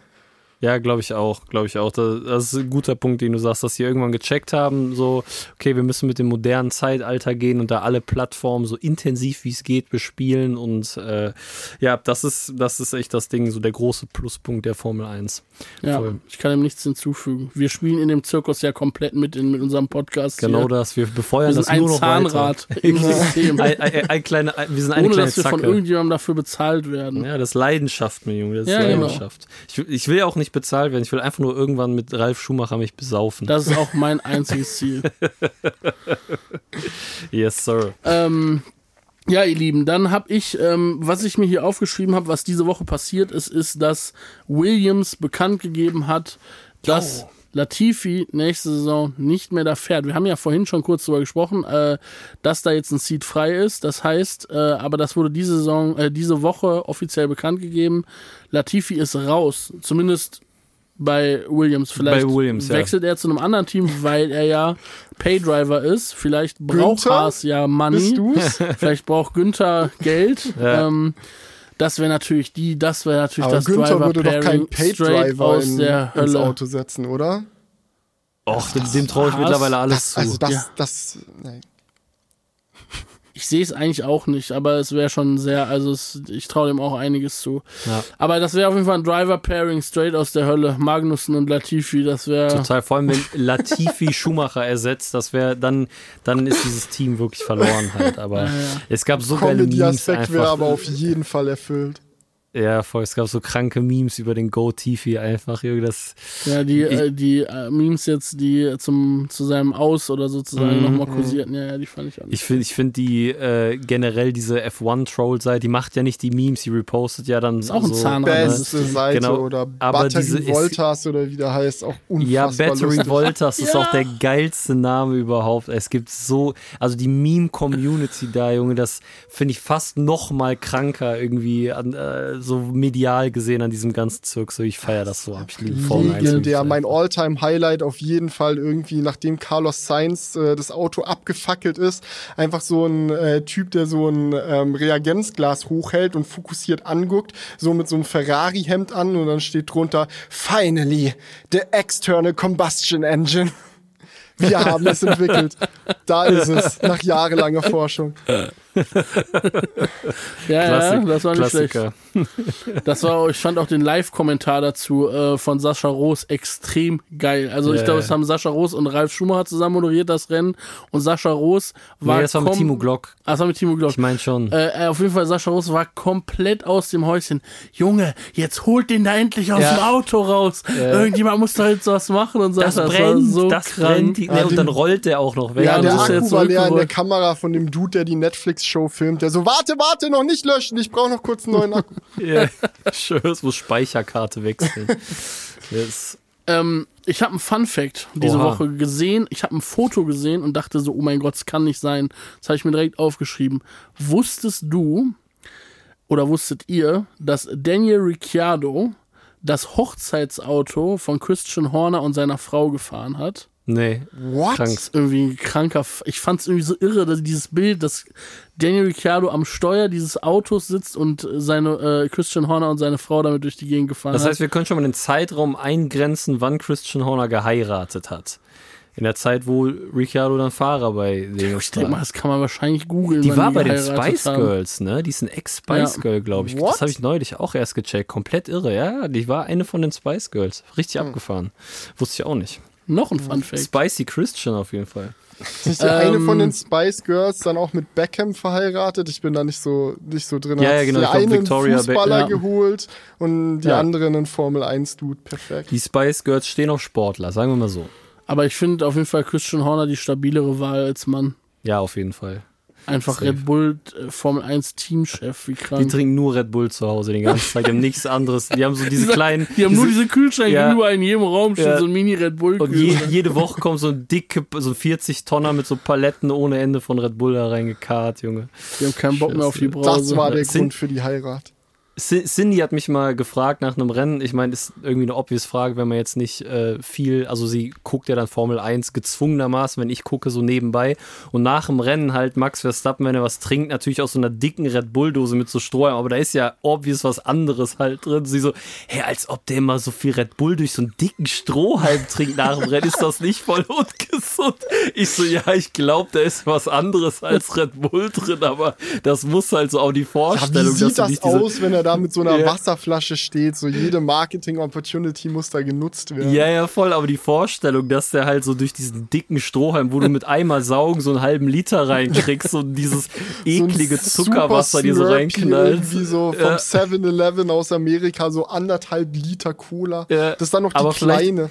Ja, glaube ich auch, glaube ich auch. Das, ist ein guter Punkt, den du sagst, dass sie irgendwann gecheckt haben, so, okay, wir müssen mit dem modernen Zeitalter gehen und da alle Plattformen so intensiv wie es geht bespielen und äh, ja, das ist, das ist echt das Ding, so der große Pluspunkt der Formel 1. Ja, Voll. ich kann ihm nichts hinzufügen. Wir spielen in dem Zirkus ja komplett mit in, mit unserem Podcast. Genau hier. das, wir befeuern Wir das nur noch Zahnrad weiter. im System. ein, ein, ein kleine, ein, wir sind eine ohne kleine dass wir von Zacke. irgendjemandem dafür bezahlt werden. Ja, das ist Leidenschaft, mein Junge, das ist Ja, genau. Leidenschaft. Ich, will- ich will auch nicht bezahlt werden, ich will einfach nur irgendwann mit Ralf Schumacher mich besaufen. Das ist auch mein einziges Ziel. yes, sir. ähm, ja, ihr Lieben, dann habe ich, ähm, was ich mir hier aufgeschrieben habe, was diese Woche passiert ist, ist, dass Williams bekannt gegeben hat, dass Latifi nächste Saison nicht mehr da fährt. Wir haben ja vorhin schon kurz darüber gesprochen, äh, dass da jetzt ein Seat frei ist. Das heißt, äh, aber das wurde diese Saison, äh, diese Woche offiziell bekannt gegeben. Latifi ist raus. Zumindest bei Williams. Vielleicht Bei Williams, ja. wechselt er zu einem anderen Team, weil er ja Paydriver ist. Vielleicht braucht? Haas ja Money. Bist du's? Vielleicht braucht Günther Geld. Ja. Ähm, das wäre natürlich die, das wäre natürlich Aber das Günther Driver würde doch keinen Paid-Driver aus in, der ins Hölle. Auto setzen, oder? Och, dem, traue ich mittlerweile alles zu. Also das, Ja. das, nein. Ich sehe es eigentlich auch nicht, aber es wäre schon sehr, also es, ich traue dem auch einiges zu. Ja. Aber das wäre auf jeden Fall ein Driver-Pairing straight aus der Hölle. Magnussen und Latifi, das wäre. Total, vor allem wenn Latifi Schumacher ersetzt, das wäre dann, dann ist dieses Team wirklich verloren halt. Aber es gab so geile Memes Comedy-Aspekt wäre einfach. aber auf jeden Fall erfüllt. Ja, voll, es gab so kranke Memes über den Go Tifi einfach. Junge, Das, Ja, die, Ich- äh, die äh, Memes jetzt, die zum, zu seinem Aus oder sozusagen Mhm. nochmal kursierten, ja, ja, die fand ich auch nicht. ich finde ich find die äh, generell diese F1-Troll-Seite, die macht ja nicht die Memes, die repostet ja dann Ist auch ein so, Zahnrad, ne? das Beste Seite Genau, oder aber Battery diese ist- Voltas oder wie der heißt, auch unfassbar Ja, Battery lustig. Voltas ist Ja. auch der geilste Name überhaupt. Es gibt so, also die Meme-Community da, Junge, das finde ich fast noch mal kranker irgendwie, an, äh, so medial gesehen an diesem ganzen Zirk. So, ich feiere das so ab. Ich liebe Formel 1. Legendär. Mein. All-Time-Highlight auf jeden Fall irgendwie, nachdem Carlos Sainz äh, das Auto abgefackelt ist, einfach so ein äh, Typ, der so ein ähm, Reagenzglas hochhält und fokussiert anguckt, so mit so einem Ferrari-Hemd an und dann steht drunter, finally, the external combustion engine. Wir haben es entwickelt. Da ist es, nach jahrelanger Forschung. Ja, Klassik, ja, das war nicht Klassiker. schlecht. Das war, ich fand auch den Live-Kommentar dazu äh, von Sascha Roos extrem geil. Also ich Ja, glaube, ja. es haben Sascha Roos und Ralf Schumacher zusammen moderiert das Rennen und Sascha Roos war Nee, das war mit Timo Glock. Ah, das war mit Timo Glock. Ich meine schon. Äh, äh, auf jeden Fall, Sascha Roos war komplett aus dem Häuschen. Junge, jetzt holt den da endlich aus Ja. dem Auto raus. Irgendjemand muss da jetzt was machen und so. das, war brennt, so das krank. brennt. Die, nee, und dann rollt der auch noch weg. Ja, Ja, der das ist Akku jetzt war leer in der. Kamera von dem Dude, der die Netflix-Show filmt, der so, warte, warte, noch nicht löschen, ich brauche noch kurz einen neuen Akku. Ja, schön, es muss Speicherkarte wechseln. Das, Ähm, ich habe einen Fun Fact diese Oha. Woche gesehen. Ich habe ein Foto gesehen und dachte so, oh mein Gott, das kann nicht sein. Das habe ich mir direkt aufgeschrieben. Wusstest du oder wusstet ihr, dass Daniel Ricciardo das Hochzeitsauto von Christian Horner und seiner Frau gefahren hat? Nee, What? krank. Irgendwie ein kranker. F ich fand es irgendwie so irre, dass dieses Bild, dass Daniel Ricciardo am Steuer dieses Autos sitzt und seine äh, Christian Horner und seine Frau damit durch die Gegend gefahren Das hat. heißt, wir können schon mal den Zeitraum eingrenzen, wann Christian Horner geheiratet hat. In der Zeit, wo Ricciardo dann Fahrer bei Dings ich denke mal, das kann man wahrscheinlich googeln. Die war bei den Spice haben. Girls, ne? Die ist ein Ex-Spice Ja. Girl, glaube ich. What? Das habe ich neulich auch erst gecheckt. Komplett irre, ja. Die war eine von den Spice Girls. Richtig abgefahren. Wusste ich auch nicht. Noch ein Fun Fact. Spicy Christian auf jeden Fall. Ist nicht der eine Ähm, von den Spice Girls dann auch mit Beckham verheiratet? Ich bin da nicht so, nicht so drin. Ja, ja, genau, Der ich einen Victoria Be- Fußballer ja. geholt und die Ja. andere einen Formel 1 Dude. Perfekt. Die Spice Girls stehen auf Sportler, sagen wir mal so. Aber ich finde auf jeden Fall Christian Horner die stabilere Wahl als Mann. Ja, auf jeden Fall. Einfach Safe. Red Bull äh, Formel 1 Teamchef, wie Die krank. trinken nur Red Bull zu Hause die ganze Zeit. Die haben nichts anderes. Die haben so diese kleinen. Die haben nur diese Kühlschränke, Ja. überall in jedem Raum steht Ja. so ein Mini Red Bull Und je, jede Woche kommt so ein dicke, so ein 40 Tonner mit so Paletten ohne Ende von Red Bull da reingekarrt, Junge. Die haben keinen Bock mehr auf die. Brause. Das war der Grund für die Heirat. Cindy hat mich mal gefragt nach einem Rennen. Ich meine, ist irgendwie eine obvious Frage, wenn man jetzt nicht äh, viel, also sie guckt ja dann Formel 1 gezwungenermaßen, wenn ich gucke, so nebenbei. Und nach dem Rennen halt Max Verstappen, wenn er was trinkt, natürlich aus so einer dicken Red Bull-Dose mit so Strohhalm, aber da ist ja obvious was anderes halt drin. Sie so, hey, als ob der immer so viel Red Bull durch so einen dicken Strohhalm trinkt nach dem Rennen, ist das nicht voll ungesund? Ich so, ja, ich glaube, da ist was anderes als Red Bull drin, aber das muss halt so auch die Ja, Vorstellung, wie dass sieht du das nicht aus, wenn er da mit so einer Ja. Wasserflasche steht? So jede Marketing-Opportunity muss da genutzt werden. Ja, ja, voll, aber die Vorstellung, dass der halt so durch diesen dicken Strohhalm, wo du mit einmal saugen so einen halben Liter reinkriegst und dieses So eklige Super Zuckerwasser dir so reinknallt. Irgendwie so vom Ja. 7-Eleven aus Amerika, so anderthalb Liter Cola. Ja, Das ist dann noch die aber kleine.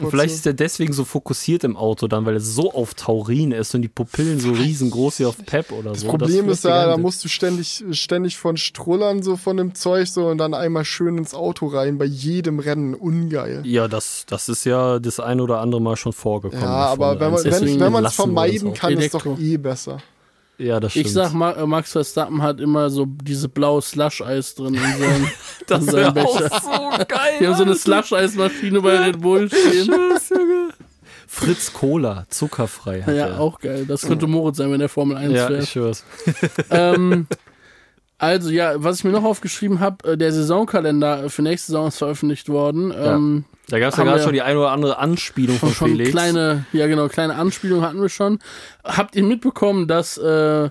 Und vielleicht ist er deswegen so fokussiert im Auto dann, weil es so auf Taurin ist und die Pupillen so riesengroß wie auf Pep oder Das so. Problem Das ist ja, da musst du ständig, ständig von strullern, so von dem Zeug, so und dann einmal schön ins Auto rein, bei jedem Rennen. Ungeil. Ja, das, das ist ja das ein oder andere Mal schon vorgekommen. Ja, aber wenn man 1. wenn, Deswegen wenn man es vermeiden kann, ist doch Elektro. eh besser. Ja, das stimmt. Ich sag, Ma- äh, Max Verstappen hat immer so diese blaue Slush-Eis drin in seinem, das in seinem auch Becher. so geil. Die haben so eine. Slush-Eis-Maschine bei Red Bull stehen. Scheiß, Junge. Fritz Cola, zuckerfrei. Hat Ja, er. auch geil. Das könnte Moritz sein, wenn der Formel 1 Ja, fährt. ich schwör's. ähm, also ja, was ich mir noch aufgeschrieben habe, der Saisonkalender für nächste Saison ist veröffentlicht worden. Ähm, Da gab es ja gerade schon die eine oder andere Anspielung von schon Felix. kleine, ja genau, kleine Anspielung hatten wir schon. Habt ihr mitbekommen, dass äh,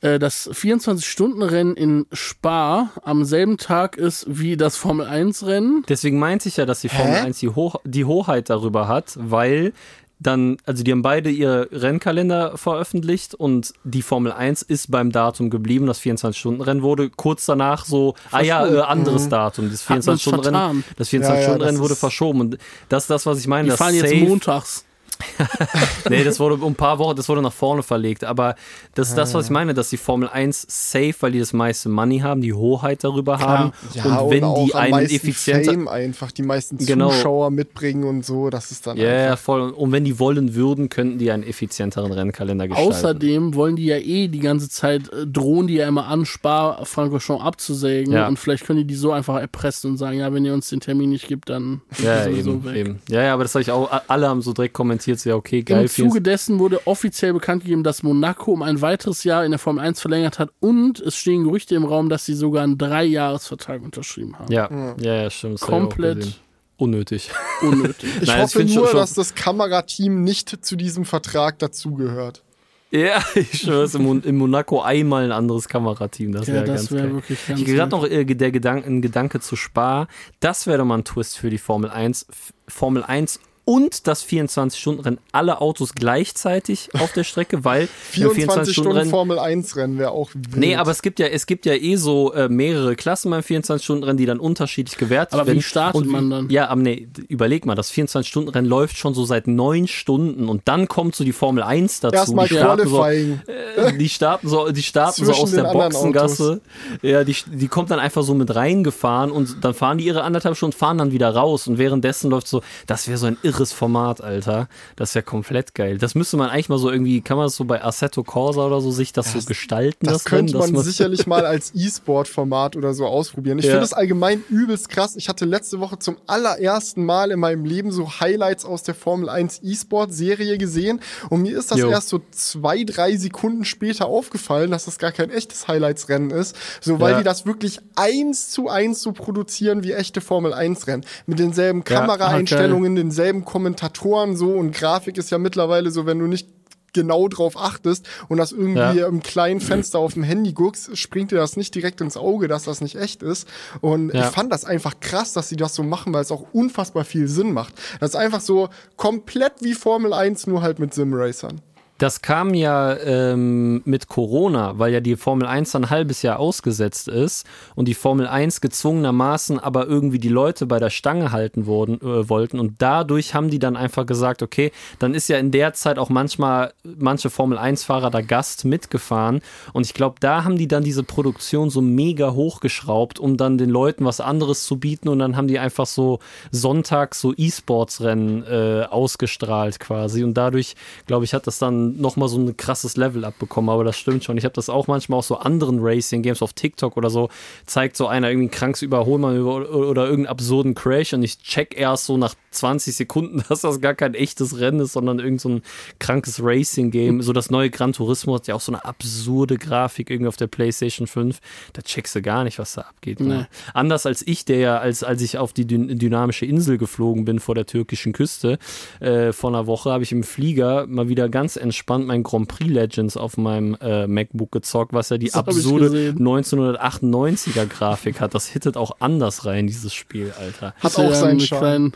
äh, das 24-Stunden-Rennen in Spa am selben Tag ist wie das Formel-1-Rennen? Deswegen meinte ich ja, dass die Formel Hä? 1 die, Hoch die Hoheit darüber hat, weil dann, also die haben beide ihre Rennkalender veröffentlicht und die Formel 1 ist beim Datum geblieben. Das 24-Stunden-Rennen wurde kurz danach so, ah ja, äh, anderes Datum. Das Hat man's 24-Stunden-Rennen vertan. das Ja, ja, 24-Stunden-Rennen das wurde verschoben. Und das ist das, was ich meine. Die das fahren jetzt montags. Nee, das wurde um ein paar Wochen, das wurde nach vorne verlegt. Aber das ist das, was ich meine, dass die Formel 1 safe, weil die das meiste Money haben, die Hoheit darüber haben. Ja, und wenn auch die einen effizienter. Fame einfach, die meisten Genau. Zuschauer mitbringen und so, das ist dann Ja, ja, einfach. voll. Und wenn die wollen würden, könnten die einen effizienteren Rennkalender gestalten. Außerdem wollen die ja eh die ganze Zeit, äh, drohen die ja immer an, Spa Francorchamps abzusägen. Ja. Und vielleicht können die die so einfach erpressen und sagen, ja, wenn ihr uns den Termin nicht gibt, dann ja, ja, eben, weg. eben. Ja, ja, aber das habe ich auch, alle haben so direkt kommentiert, so, ja, okay, geil. Im Zuge dessen wurde offiziell bekannt gegeben, dass Monaco um ein weiteres Jahr in der Formel 1 verlängert hat und es stehen Gerüchte im Raum, dass sie sogar einen Dreijahresvertrag unterschrieben haben. ja, ja, ja, stimmt. Komplett. Unnötig. unnötig. Ich Nein, hoffe ich nur, schon- dass das Kamerateam nicht zu diesem Vertrag dazugehört. ja, ich schwör's, im, im Monaco einmal ein anderes Kamerateam. Das ja, wäre das ganz wäre geil. ganz Ich gerade noch äh, der Gedanke, ein Gedanke zu Spa. Das wäre doch mal ein Twist für die Formel 1. F- Formel 1 und das 24-Stunden-Rennen. Alle Autos gleichzeitig auf der Strecke, weil 24 Stunden Rennen. Formel 1 Rennen wäre auch wild. Nee, aber es gibt ja, es gibt ja eh so äh, mehrere Klassen beim 24-Stunden-Rennen, die dann unterschiedlich gewertet Aber wie werden. startet Und man dann? Ja, aber nee, überleg mal, das 24-Stunden-Rennen läuft schon so seit neun Stunden und dann kommt so die Formel 1 dazu. Erstmal die starten so, äh, die starten so, die starten so aus der Boxengasse. Ja, die, die kommt dann einfach so mit reingefahren und dann fahren die ihre anderthalb Stunden, fahren dann wieder raus und währenddessen läuft so, das wäre so ein irres Format, Alter. Das wäre komplett geil. Das müsste man eigentlich mal so irgendwie, kann man das so bei Assetto Corsa oder so sich das, so gestalten? Das Rennen, könnte dass man sicherlich mal als E-Sport-Format oder so ausprobieren. Ich Ja. finde das allgemein übelst krass. Ich hatte letzte Woche zum allerersten Mal in meinem Leben so Highlights aus der Formel 1 E-Sport-Serie gesehen. Und mir ist das Jo. erst so zwei, drei Sekunden später aufgefallen, dass das gar kein echtes Highlights-Rennen ist. So, weil Ja. die das wirklich eins zu eins so produzieren wie echte Formel 1-Rennen. Mit denselben Ja, Kameraeinstellungen, denselben Kommentatoren so. Und Grafik ist ja mittlerweile so, wenn du nicht genau drauf achtest und das irgendwie Ja. im kleinen Fenster auf dem Handy guckst, springt dir das nicht direkt ins Auge, dass das nicht echt ist. Und Ja. ich fand das einfach krass, dass sie das so machen, weil es auch unfassbar viel Sinn macht. Das ist einfach so komplett wie Formel 1, nur halt mit Simracern. Das kam ja ähm, mit Corona, weil ja die Formel 1 dann ein halbes Jahr ausgesetzt ist und die Formel 1 gezwungenermaßen aber irgendwie die Leute bei der Stange halten wurden, äh, wollten. Und dadurch haben die dann einfach gesagt, okay, dann ist ja in der Zeit auch manchmal manche Formel 1-Fahrer da Gast mitgefahren. Und ich glaube, da haben die dann diese Produktion so mega hochgeschraubt, um dann den Leuten was anderes zu bieten. Und dann haben die einfach so sonntags so E-Sports-Rennen äh, ausgestrahlt quasi. Und dadurch, glaube ich, hat das dann nochmal so ein krasses Level abbekommen. Aber das stimmt schon. Ich habe das auch manchmal auf so anderen Racing-Games auf TikTok oder so. Zeigt so einer irgendwie ein krankes Überholmanöver oder, irgendeinen absurden Crash und ich check erst so nach 20 Sekunden, dass das gar kein echtes Rennen ist, sondern irgend so ein krankes Racing-Game. So das neue Gran Turismo hat ja auch so eine absurde Grafik irgendwie auf der PlayStation 5. Da checkst du gar nicht, was da abgeht. Nee. Ne? Anders als ich, der ja, als, als ich auf die dyn dynamische Insel geflogen bin vor der türkischen Küste äh, vor einer Woche, habe ich im Flieger mal wieder ganz entspannt mein Grand Prix Legends auf meinem äh, MacBook gezockt, was ja die Das absurde gesehen. 1998er Grafik hat. Das hittet auch anders rein, dieses Spiel, Alter. Hat Ist ja auch seinen einen Charme.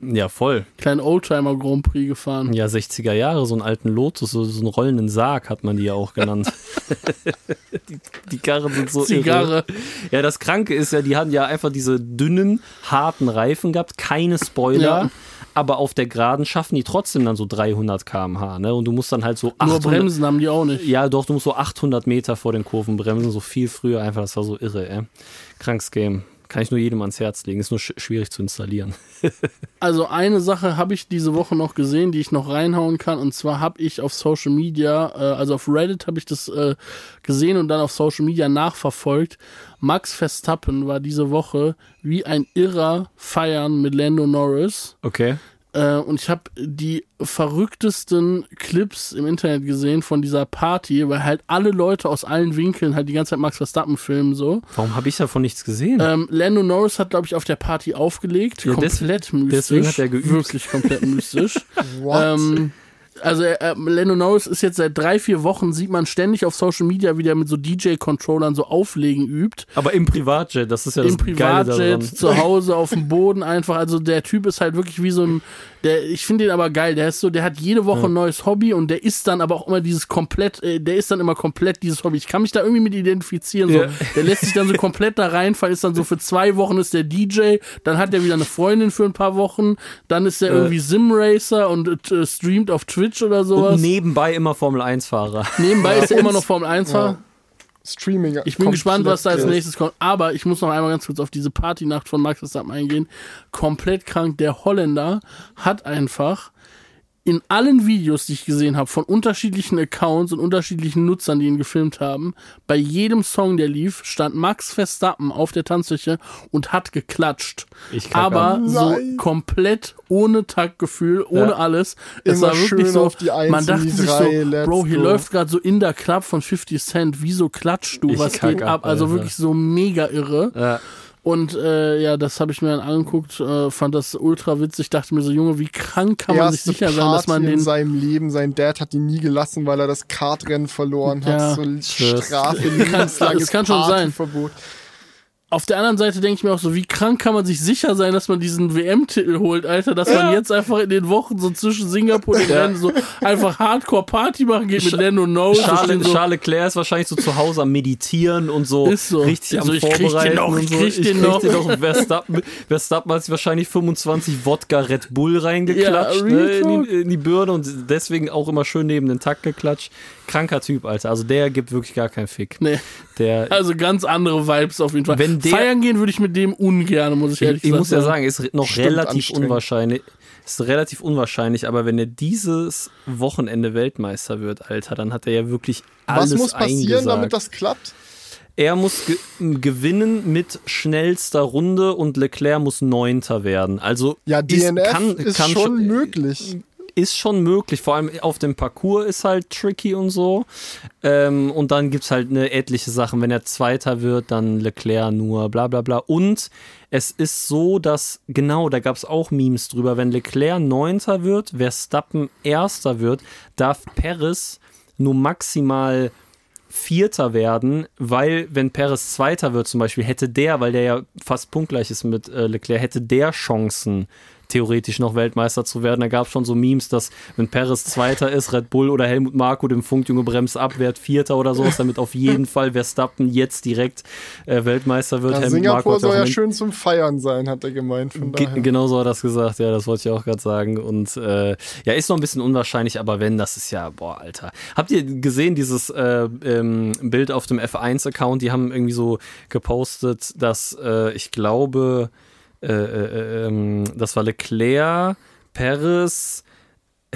kleinen, Ja, voll. kleinen Oldtimer Grand Prix gefahren. Ja, 60er Jahre, so einen alten Lotus, so, so einen rollenden Sarg hat man die ja auch genannt. die, die Karren sind so irre. Zigarre. Ja, das Kranke ist ja, die hatten ja einfach diese dünnen, harten Reifen gehabt, keine Spoiler. Ja. Aber auf der Geraden schaffen die trotzdem dann so 300 km/h, ne? Und du musst dann halt so 800, Nur Bremsen haben die auch nicht. Ja, doch, du musst so 800 Meter vor den Kurven bremsen, so viel früher einfach, das war so irre, ey. Krankes Game. Kann ich nur jedem ans Herz legen, ist nur sch schwierig zu installieren. Also eine Sache habe ich diese Woche noch gesehen, die ich noch reinhauen kann. Und zwar habe ich auf Social Media, äh, also auf Reddit habe ich das äh, gesehen und dann auf Social Media nachverfolgt. Max Verstappen war diese Woche wie ein Irrer feiern mit Lando Norris. Okay. Äh, und ich habe die verrücktesten Clips im Internet gesehen von dieser Party, weil halt alle Leute aus allen Winkeln halt die ganze Zeit Max Verstappen filmen so. Warum habe ich davon nichts gesehen? Ähm, Lando Norris hat, glaube ich, auf der Party aufgelegt. Ja, des- komplett mystisch. deswegen hat er geübt. Wirklich komplett mystisch. What? ähm, also äh, äh, Lando Norris ist jetzt seit drei, vier Wochen, sieht man ständig auf Social Media, wie der mit so DJ-Controllern so Auflegen übt. aber im Privatjet, das ist ja das Im Privatjet, zu Hause, auf dem Boden einfach. Also der Typ ist halt wirklich wie so ein, der, ich finde den aber geil. Der ist so, der hat jede Woche ein neues Hobby und der ist dann aber auch immer dieses komplett, äh, der ist dann immer komplett dieses Hobby. Ich kann mich da irgendwie mit identifizieren. So. Ja. Der lässt sich dann so komplett da reinfallen, ist dann so für zwei Wochen ist der DJ, dann hat er wieder eine Freundin für ein paar Wochen, dann ist er Ja. irgendwie Simracer und äh, streamt auf Twitch oder sowas. Und nebenbei immer Formel-1-Fahrer. Nebenbei Ja. ist er immer noch Formel 1 Fahrer. Ja. Streaming. Ich bin gespannt, was da als nächstes kommt. Aber ich muss noch einmal ganz kurz auf diese Partynacht von Max Verstappen eingehen. Komplett krank. Der Holländer hat einfach in allen Videos, die ich gesehen habe, von unterschiedlichen Accounts und unterschiedlichen Nutzern, die ihn gefilmt haben, bei jedem Song, der lief, stand Max Verstappen auf der Tanzfläche und hat geklatscht. Ich Aber an. so Nein. komplett ohne Taktgefühl, ohne Ja. alles. Es Immer war wirklich schön so, auf die Eins man dachte die sich Drei, so, Bro, hier go. läuft gerade so in der Club von 50 Cent, wieso klatscht du, Ich was geht ab, ab? Also wirklich so mega irre. Ja. Und äh, ja, das habe ich mir dann angeguckt, äh, fand das ultra witzig, dachte mir so, Junge, wie krank kann man sich sicher sein, dass man Party in den seinem Leben. Sein Dad hat ihn nie gelassen, weil er das Kartrennen verloren hat. Ja. So Schwör's. Strafe, lebenslanges das kann schon sein. Auf der anderen Seite denke ich mir auch so, wie krank kann man sich sicher sein, dass man diesen WM-Titel holt, Alter, dass man jetzt einfach in den Wochen so zwischen Singapur und den Rennen so einfach Hardcore-Party machen geht mit Lando stehen Charles, so, Charles Leclerc ist wahrscheinlich so zu Hause am Meditieren und so, Ist so. richtig Also am ich krieg den Vorbereiten noch, und ich krieg den noch. Verstappen, Verstappen hat sich wahrscheinlich 25 Wodka Red Bull reingeklatscht Ja, ne, in, die, in die Birne und deswegen auch immer schön neben den Takt geklatscht. Kranker Typ, Alter. Also der gibt wirklich gar keinen Fick. nee, Der, also ganz andere Vibes auf jeden Fall. Wenn der- Feiern gehen würde ich mit dem ungern, muss ich ehrlich ich, ich gesagt muss ja sagen, ist noch relativ unwahrscheinlich. Ist relativ unwahrscheinlich, aber wenn er dieses Wochenende Weltmeister wird, Alter, dann hat er ja wirklich alles Was muss passieren, eingesagt. damit das klappt? Er muss ge gewinnen mit schnellster Runde und Leclerc muss Neunter werden. Also Ja, ist- DNF kann- ist kann schon schon- möglich. Ist schon möglich. Vor allem auf dem Parcours ist halt tricky und so. Ähm, und dann gibt's halt eine etliche Sachen. Wenn er Zweiter wird, dann Leclerc nur, bla bla bla. Und es ist so, dass, genau, da gab's auch Memes drüber, wenn Leclerc Neunter wird, Verstappen Erster wird, darf Perez nur maximal Vierter werden, weil wenn Perez Zweiter wird zum Beispiel, hätte der, weil der ja fast punktgleich ist mit äh, Leclerc, hätte der Chancen theoretisch noch Weltmeister zu werden. Da gab es schon so Memes, dass wenn Perez Zweiter ist, Red Bull oder Helmut Marko dem Funkjunge bremst ab, wird Vierter oder sowas, damit auf jeden Fall Verstappen jetzt direkt äh, Weltmeister wird. Ja, Helmut Marko Singapur hat soll ja schön zum Feiern sein, hat er gemeint. Von Ge daher. genau so hat er das gesagt, ja, das wollte ich auch gerade sagen. Und äh, ja, ist noch ein bisschen unwahrscheinlich, aber wenn, das ist ja, boah, Alter. Habt ihr gesehen, dieses äh, ähm, Bild auf dem F1-Account? Die haben irgendwie so gepostet, dass äh, ich glaube, äh, äh, ähm, das war Leclerc, Perez,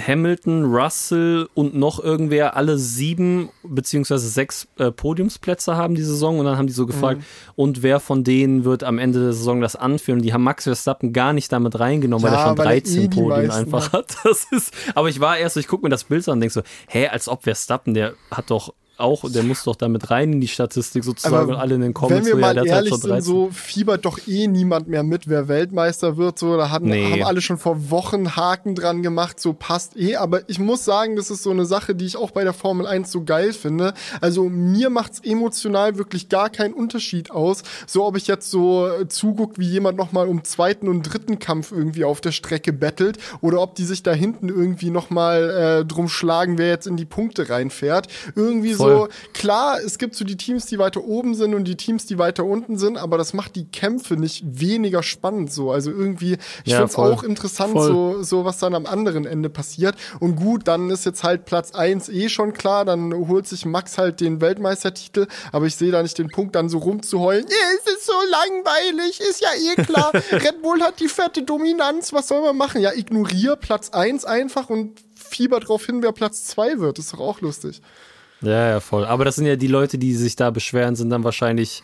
Hamilton, Russell und noch irgendwer alle sieben beziehungsweise sechs äh, Podiumsplätze haben die Saison und dann haben die so gefragt, und wer von denen wird am Ende der Saison das anführen? Und die haben Max Verstappen gar nicht damit reingenommen, weil Ja, er schon weil er eh 13 die Podien einfach hat. Das ist, aber ich war erst, ich gucke mir das Bild an und denke so, hä, als ob Verstappen, der hat doch auch, der muss doch damit rein in die Statistik sozusagen Aber und alle in den Wenn Comments wir so, ja, mal der hat halt ehrlich sind, 13. so fiebert doch eh niemand mehr mit, wer Weltmeister wird. So, da hatten, Nee. haben alle schon vor Wochen Haken dran gemacht, so passt eh. Aber ich muss sagen, das ist so eine Sache, die ich auch bei der Formel 1 so geil finde. Also mir macht's emotional wirklich gar keinen Unterschied aus. So, ob ich jetzt so äh, zuguck, wie jemand nochmal um zweiten und dritten Kampf irgendwie auf der Strecke bettelt oder ob die sich da hinten irgendwie nochmal äh, drum schlagen, wer jetzt in die Punkte reinfährt. Irgendwie Voll Also klar, es gibt so die Teams, die weiter oben sind und die Teams, die weiter unten sind, aber das macht die Kämpfe nicht weniger spannend so. Also irgendwie, ich Ja, finde es voll. auch interessant, Voll. so, so was dann am anderen Ende passiert. Und gut, dann ist jetzt halt Platz eins eh schon klar, dann holt sich Max halt den Weltmeistertitel, aber ich sehe da nicht den Punkt, dann so rumzuheulen, ja, es ist so langweilig, ist ja eh klar. Red Bull hat die fette Dominanz, was soll man machen? Ja, ignorier Platz eins einfach und fieber drauf hin, wer Platz zwei wird. ist doch auch lustig. Ja, ja, voll. Aber das sind ja die Leute, die sich da beschweren, sind dann wahrscheinlich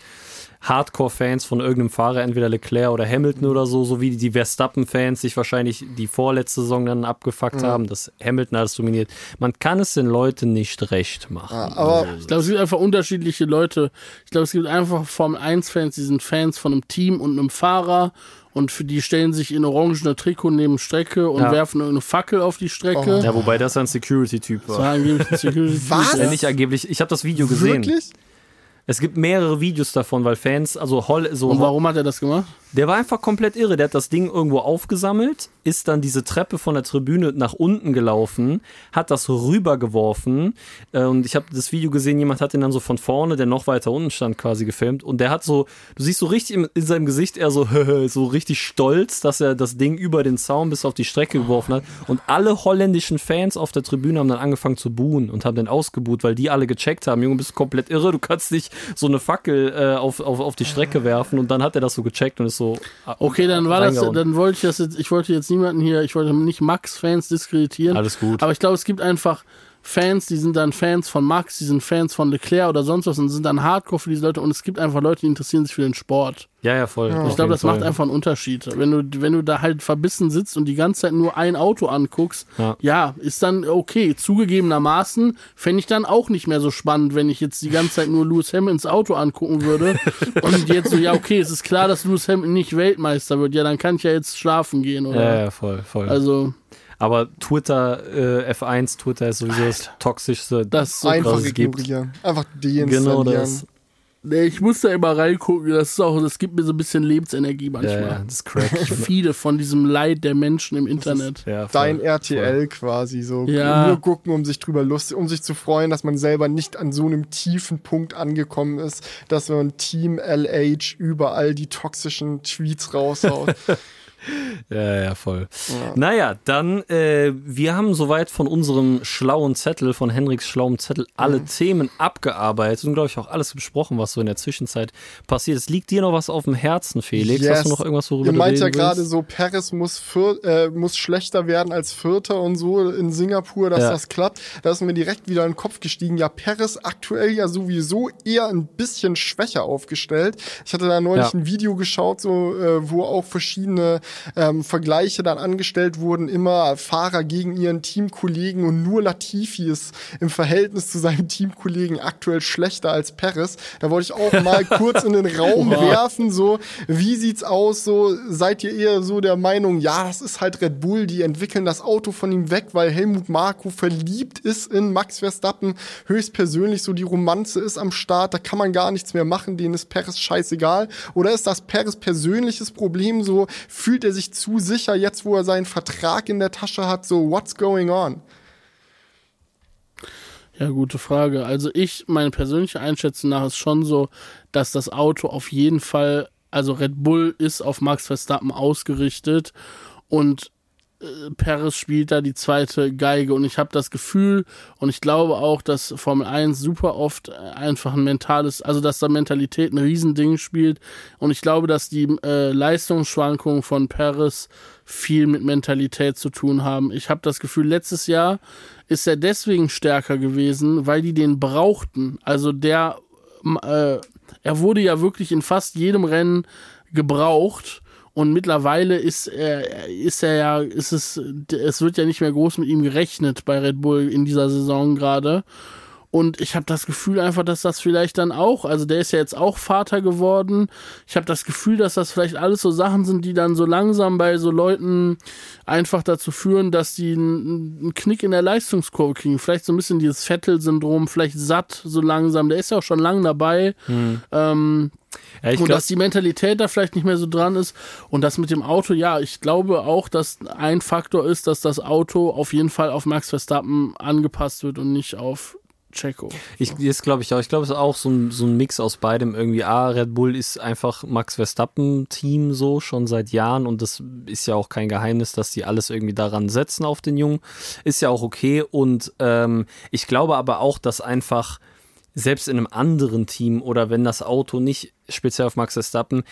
Hardcore-Fans von irgendeinem Fahrer, entweder Leclerc oder Hamilton oder so, so wie die Verstappen-Fans sich wahrscheinlich die vorletzte Saison dann abgefuckt haben, dass Hamilton alles dominiert. Man kann es den Leuten nicht recht machen. Aber Ich glaube, es gibt einfach unterschiedliche Leute. Ich glaube, es gibt einfach Formel 1-Fans, die sind Fans von einem Team und einem Fahrer und für die stellen sich in orangene Trikot neben Strecke und Ja. werfen irgendeine Fackel auf die Strecke. Ja, wobei das ein Security-Typ Das war. war angeblich ein Security Was? Ja, nicht angeblich. Ich habe das Video gesehen. wirklich? Es gibt mehrere Videos davon, weil Fans, also Holl, so Und warum hat er das gemacht? Der war einfach komplett irre. Der hat das Ding irgendwo aufgesammelt, ist dann diese Treppe von der Tribüne nach unten gelaufen, hat das rübergeworfen. Äh, und ich habe das Video gesehen, jemand hat ihn dann so von vorne, der noch weiter unten stand, quasi gefilmt. Und der hat so, du siehst so richtig in, in seinem Gesicht, er so, so richtig stolz, dass er das Ding über den Zaun bis auf die Strecke geworfen hat. Und alle holländischen Fans auf der Tribüne haben dann angefangen zu buhen und haben den ausgebuht, weil die alle gecheckt haben, Junge, bist du komplett irre, du kannst nicht so eine Fackel äh, auf, auf, auf die Strecke werfen. Und dann hat er das so gecheckt und ist so. äh, Okay, dann war das, dann wollte ich das jetzt, ich wollte jetzt niemanden hier, ich wollte nicht Max-Fans diskreditieren. Alles gut. Aber ich glaube, es gibt einfach Fans, die sind dann Fans von Max, die sind Fans von Leclerc oder sonst was und sind dann Hardcore für diese Leute und es gibt einfach Leute, die interessieren sich für den Sport. Ja, ja, voll. Ich glaube, das macht einfach einen Unterschied. Wenn du, wenn du da halt verbissen sitzt und die ganze Zeit nur ein Auto anguckst, Ja. ja, ist dann okay. Zugegebenermaßen fände ich dann auch nicht mehr so spannend, wenn ich jetzt die ganze Zeit nur Lewis Hamiltons Auto angucken würde. und jetzt so, ja, okay, es ist klar, dass Lewis Hamilton nicht Weltmeister wird. Ja, dann kann ich ja jetzt schlafen gehen, oder? Ja, ja, voll, voll. Also, Aber Twitter, äh, F1, Twitter ist sowieso das toxischste. das ist so Einfach was es gibt. ignorieren. Einfach deinstallieren. genau das. Nee, ich muss da immer reingucken. Das ist auch, das gibt mir so ein bisschen Lebensenergie manchmal. ja, das ist crack. Ich feede von diesem Leid der Menschen im Internet. ja, voll, Dein voll. RTL quasi so. Ja. Nur gucken, um sich drüber lustig, um sich zu freuen, dass man selber nicht an so einem tiefen Punkt angekommen ist, dass man Team LH überall die toxischen Tweets raushaut. Ja, ja, voll. Naja, dann, äh, wir haben soweit von unserem schlauen Zettel, von Henriks schlauem Zettel, alle Themen abgearbeitet und, glaube ich, auch alles besprochen, was so in der Zwischenzeit passiert ist. Liegt dir noch was auf dem Herzen, Felix? Yes. Hast du noch irgendwas, worüber Ihr du meint ja gerade so, Paris muss, vier, äh, muss schlechter werden als Vierter und so in Singapur, dass Ja. das klappt. Da ist mir direkt wieder in den Kopf gestiegen. Ja, Paris aktuell ja sowieso eher ein bisschen schwächer aufgestellt. Ich hatte da neulich Ja. ein Video geschaut, so, äh, wo auch verschiedene ähm, Vergleiche dann angestellt wurden. Immer Fahrer gegen ihren Teamkollegen und nur Latifi ist im Verhältnis zu seinem Teamkollegen aktuell schlechter als Paris. Da wollte ich auch mal kurz in den Raum werfen, so, wie sieht's aus, so, seid ihr eher so der Meinung, ja, das ist halt Red Bull, die entwickeln das Auto von ihm weg, weil Helmut Marko verliebt ist in Max Verstappen, höchstpersönlich so die Romanze ist am Start, da kann man gar nichts mehr machen, denen ist Paris scheißegal. Oder ist das Paris persönliches Problem, so, fühlt er sich zu sicher jetzt, wo er seinen Vertrag in der Tasche hat, so, what's going on? Ja, gute Frage. Also ich, meine persönliche Einschätzung nach ist schon so, dass das Auto auf jeden Fall, also Red Bull ist auf Max Verstappen ausgerichtet und Perez spielt da die zweite Geige und ich habe das Gefühl und ich glaube auch, dass Formel 1 super oft äh, einfach ein mentales, also dass da Mentalität ein Riesending spielt und ich glaube, dass die äh, Leistungsschwankungen von Perez viel mit Mentalität zu tun haben. Ich habe das Gefühl, letztes Jahr ist er deswegen stärker gewesen, weil die den brauchten. Also der, äh, er wurde ja wirklich in fast jedem Rennen gebraucht. Und mittlerweile ist er, ist er ja, ist es, es wird ja nicht mehr groß mit ihm gerechnet bei Red Bull in dieser Saison gerade. Und ich habe das Gefühl einfach, dass das vielleicht dann auch, also der ist ja jetzt auch Vater geworden. Ich habe das Gefühl, dass das vielleicht alles so Sachen sind, die dann so langsam bei so Leuten einfach dazu führen, dass die einen Knick in der Leistungskurve kriegen. Vielleicht so ein bisschen dieses Vettel-Syndrom, vielleicht satt so langsam. Der ist ja auch schon lange dabei. Ähm, Ja, und glaub, dass die Mentalität da vielleicht nicht mehr so dran ist. Und das mit dem Auto, ja, ich glaube auch, dass ein Faktor ist, dass das Auto auf jeden Fall auf Max Verstappen angepasst wird und nicht auf Checo. Ich, das glaube ich auch. Ich glaube, es ist auch so ein, so ein Mix aus beidem irgendwie. A, Red Bull ist einfach Max Verstappen-Team so schon seit Jahren und das ist ja auch kein Geheimnis, dass die alles irgendwie daran setzen auf den Jungen. Ist ja auch okay und ähm, ich glaube aber auch, dass einfach selbst in einem anderen Team oder wenn das Auto nicht speziell auf Max Verstappen,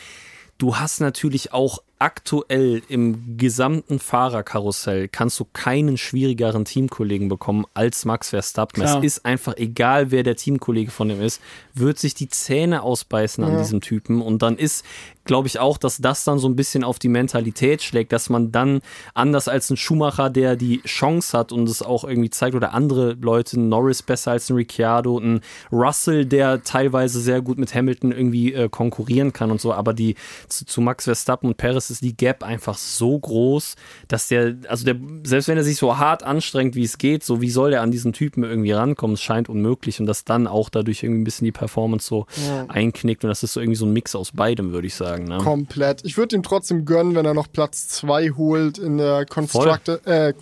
du hast natürlich auch aktuell im gesamten Fahrerkarussell kannst du keinen schwierigeren Teamkollegen bekommen als Max Verstappen. Klar. Es ist einfach egal, wer der Teamkollege von ihm ist, wird sich die Zähne ausbeißen an Ja. diesem Typen. Und dann ist, glaube ich, auch, dass das dann so ein bisschen auf die Mentalität schlägt, dass man dann anders als ein Schumacher, der die Chance hat und es auch irgendwie zeigt, oder andere Leute, ein Norris besser als ein Ricciardo, ein Russell, der teilweise sehr gut mit Hamilton irgendwie äh, konkurrieren kann und so, aber die zu, zu Max Verstappen und Perez ist die Gap einfach so groß, dass der, also der, selbst wenn er sich so hart anstrengt, wie es geht, so wie soll der an diesen Typen irgendwie rankommen? Es scheint unmöglich und dass dann auch dadurch irgendwie ein bisschen die Performance so einknickt und das ist so irgendwie so ein Mix aus beidem, würde ich sagen. Ne? Komplett. Ich würde ihm trotzdem gönnen, wenn er noch Platz 2 holt in der Constructor, äh,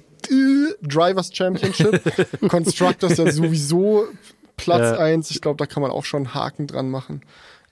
Drivers Championship. Constructors ja sowieso Platz Ja. 1. Ich glaube, da kann man auch schon einen Haken dran machen.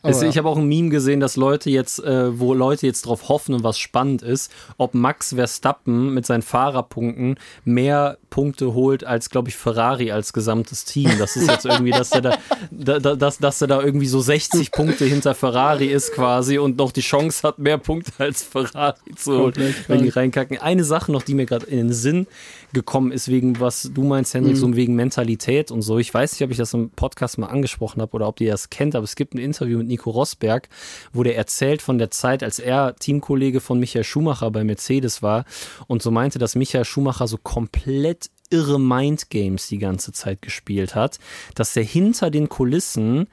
Es, Aber ich habe auch ein Meme gesehen, dass Leute jetzt, äh, wo Leute jetzt drauf hoffen und was spannend ist, ob Max Verstappen mit seinen Fahrerpunkten mehr Punkte holt als, glaube ich, Ferrari als gesamtes Team. Das ist jetzt irgendwie, dass er da, da, da dass, dass er da irgendwie so 60 Punkte hinter Ferrari ist quasi und noch die Chance hat, mehr Punkte als Ferrari zu holen, Komplett wenn die reinkacken. Eine Sache noch, die mir gerade in den Sinn gekommen ist, wegen was du meinst, Hendrik, so wegen Mentalität und so. Ich weiß nicht, ob ich das im Podcast mal angesprochen habe oder ob ihr das kennt, aber es gibt ein Interview mit Nico Rosberg, wo der erzählt von der Zeit, als er Teamkollege von Michael Schumacher bei Mercedes war und so meinte, dass Michael Schumacher so komplett irre Mindgames die ganze Zeit gespielt hat, dass er hinter den Kulissen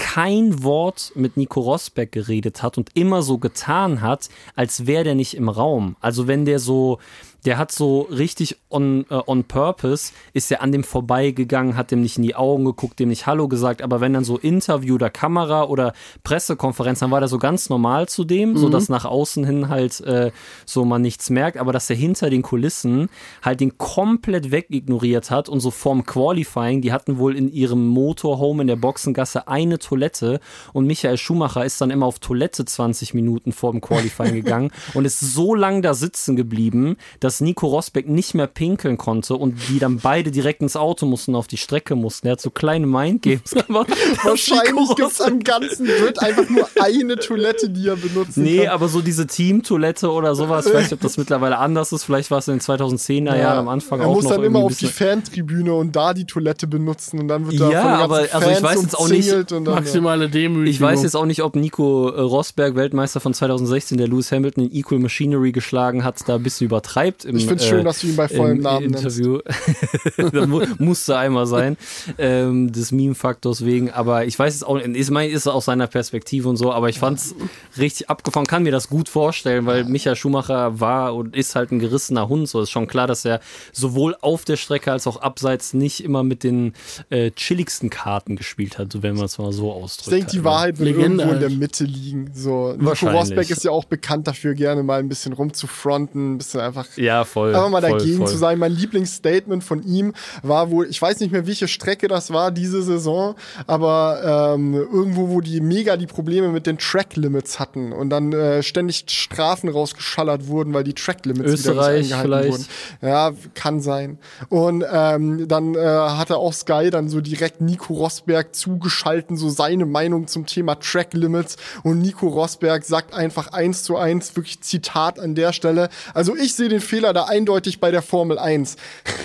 kein Wort mit Nico Rosberg geredet hat und immer so getan hat, als wäre der nicht im Raum. Also wenn der so, der hat so richtig on, äh, on purpose, ist er an dem vorbeigegangen, hat dem nicht in die Augen geguckt, dem nicht Hallo gesagt, aber wenn dann so Interview oder Kamera oder Pressekonferenz, dann war der so ganz normal zu dem, so dass nach außen hin halt äh, so man nichts merkt, aber dass er hinter den Kulissen halt den komplett wegignoriert hat und so vorm Qualifying, die hatten wohl in ihrem Motorhome in der Boxengasse eine Toilette und Michael Schumacher ist dann immer auf Toilette 20 Minuten vor dem Qualifying gegangen und ist so lang da sitzen geblieben, dass Nico Rosberg nicht mehr pinkeln konnte und die dann beide direkt ins Auto mussten, auf die Strecke mussten. Er hat so kleine Mindgames gemacht. dass wahrscheinlich gibt es am ganzen Grid einfach nur eine Toilette, die er benutzen Nee, kann. aber so diese Teamtoilette oder sowas, ich weiß nicht, ob das mittlerweile anders ist. Vielleicht war es in den 2010er Jahren am Anfang er auch muss noch dann irgendwie immer ein auf die. Fantribüne und da die Toilette benutzen und dann wird da Ja, von den aber- ganzen also ich Fans weiß jetzt auch nicht- dann, Maximale Demütigung. Ich weiß jetzt auch nicht, ob Nico äh, Rosberg, Weltmeister von 2016, der Lewis Hamilton in Equal Machinery geschlagen hat, da ein bisschen übertreibt. Im, Ich find's äh, schön, dass du ihn bei vollem im Namen Interview. das mu musste einmal sein, ähm, des Meme-Faktors wegen. Aber ich weiß es auch, ich meine, ist aus seiner Perspektive und so, aber ich fand's richtig abgefahren, kann mir das gut vorstellen, weil Michael Schumacher war und ist halt ein gerissener Hund. So ist schon klar, dass er sowohl auf der Strecke als auch abseits nicht immer mit den äh, chilligsten Karten gespielt hat, so wenn man es mal so ausdrückt. Ich denke, die halt, ne? Wahrheit wird Legende irgendwo in der halt. Mitte liegen. So, Nico. Rosberg ist ja auch bekannt dafür, gerne mal ein bisschen rumzufronten, ein bisschen einfach Ja, voll. einfach mal voll, dagegen voll. zu sein. Mein Lieblingsstatement von ihm war wohl, ich weiß nicht mehr, welche Strecke das war diese Saison, aber ähm, irgendwo, wo die mega die Probleme mit den Track-Limits hatten und dann äh, ständig Strafen rausgeschallert wurden, weil die Track-Limits wieder Österreich nicht eingehalten vielleicht. wurden. Ja, kann sein. Und ähm, dann äh, hatte auch Sky dann so direkt Nico Rosberg zugeschalten, so seine Meinung zum Thema Track Limits. Und Nico Rosberg sagt einfach eins zu eins, wirklich Zitat an der Stelle. Also ich sehe den Fehler da eindeutig bei der Formel 1.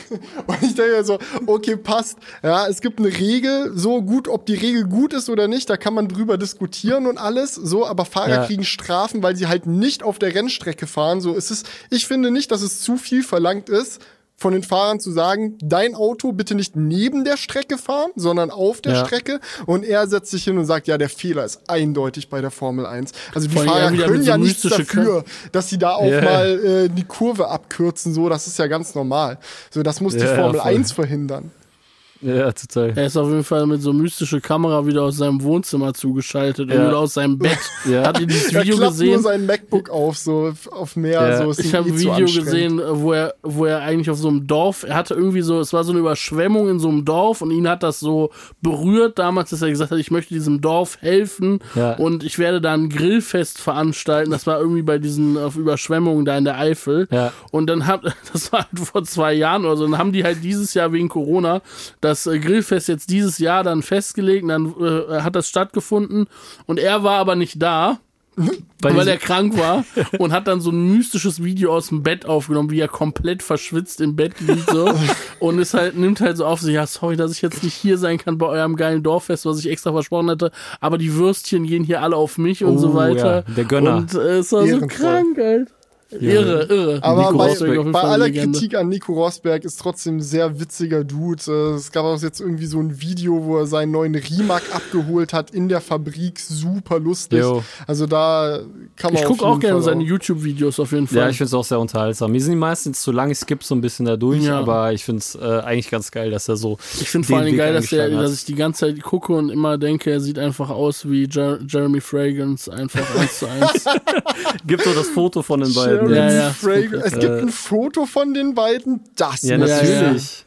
und ich denke so, okay, passt. Ja, es gibt eine Regel, so gut, ob die Regel gut ist oder nicht, da kann man drüber diskutieren und alles. So, aber Fahrer Ja. kriegen Strafen, weil sie halt nicht auf der Rennstrecke fahren. So ist es. Ich finde nicht, dass es zu viel verlangt ist, von den Fahrern zu sagen, dein Auto bitte nicht neben der Strecke fahren, sondern auf der Ja. Strecke. Und er setzt sich hin und sagt, ja, der Fehler ist eindeutig bei der Formel 1. Also die Vor allem Fahrer können mit so ja nichts dafür, dass sie da auch Ja. mal äh, die Kurve abkürzen. So, das ist ja ganz normal. So, das muss die Ja, ja, Formel voll. 1 verhindern. Ja, total. Er ist auf jeden Fall mit so mystischer Kamera wieder aus seinem Wohnzimmer zugeschaltet Ja. und wieder aus seinem Bett. Ja. Habt ihr dieses Er Video nur gesehen? sein MacBook auf, so auf mehr. Ja. So, Ich habe eh ein Video gesehen, wo er, wo er eigentlich auf so einem Dorf, er hatte irgendwie so, es war so eine Überschwemmung in so einem Dorf und ihn hat das so berührt damals, dass er gesagt hat, ich möchte diesem Dorf helfen Ja. und ich werde da ein Grillfest veranstalten. Das war irgendwie bei diesen auf Überschwemmungen da in der Eifel. Ja. Und dann hat, das war halt vor zwei Jahren oder so, dann haben die halt dieses Jahr wegen Corona das äh, Grillfest jetzt dieses Jahr dann festgelegt und dann äh, hat das stattgefunden und er war aber nicht da. Weil diesem- er krank war und hat dann so ein mystisches Video aus dem Bett aufgenommen, wie er komplett verschwitzt im Bett liegt so und es halt nimmt halt so auf sich, ja sorry, dass ich jetzt nicht hier sein kann bei eurem geilen Dorffest, was ich extra versprochen hatte, aber die Würstchen gehen hier alle auf mich und Oh, so weiter. ja, der Gönner. Und äh, es war so Ehrenvoll. krank, Alter. Irre, irre. Aber Nico bei, Rosberg auf jeden bei aller Legende. Kritik an Nico Rosberg ist trotzdem ein sehr witziger Dude. Äh, Es gab auch jetzt irgendwie so ein Video, wo er seinen neuen Rimac abgeholt hat in der Fabrik. Super lustig. Jo. Also da kann man Ich gucke auch gerne Fall seine YouTube-Videos auf jeden Fall. Ja, ich finde es auch sehr unterhaltsam. Die sind die meistens zu lang, ich skippe so ein bisschen da durch, Ja. aber ich finde es äh, eigentlich ganz geil, dass er so. Ich finde vor allem Weg geil, dass, der, dass ich die ganze Zeit gucke und immer denke, er sieht einfach aus wie Jer Jeremy Fragrance, einfach eins zu eins. Gibt doch das Foto von den beiden. Jeremy Ja, ja. Fragrance. Es gibt Äh, ein Foto von den beiden. Das Ja, natürlich.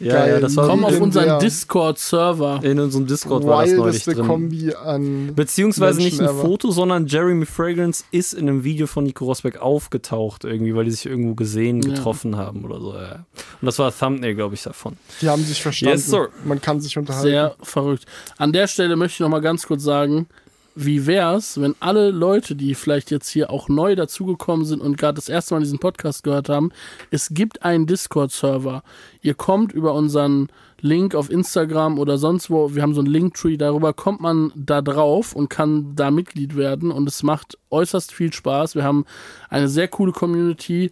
Ja, Geil. ja, das war Komm auf unseren Discord-Server. in unserem Discord war das neulich drin. Kombi an. Beziehungsweise nicht ein Menschen. Foto, sondern Jeremy Fragrance ist in einem Video von Nico Rosberg aufgetaucht, irgendwie, weil die sich irgendwo gesehen, Ja. getroffen haben oder so. Ja. Und das war Thumbnail, glaube ich, davon. Die haben sich verstanden. Yes. Man kann sich unterhalten. Sehr verrückt. An der Stelle möchte ich noch mal ganz kurz sagen, wie wär's, wenn alle Leute, die vielleicht jetzt hier auch neu dazugekommen sind und gerade das erste Mal diesen Podcast gehört haben, es gibt einen Discord-Server. Ihr kommt über unseren Link auf Instagram oder sonst wo, wir haben so einen Linktree, darüber kommt man da drauf und kann da Mitglied werden und es macht äußerst viel Spaß. Wir haben eine sehr coole Community.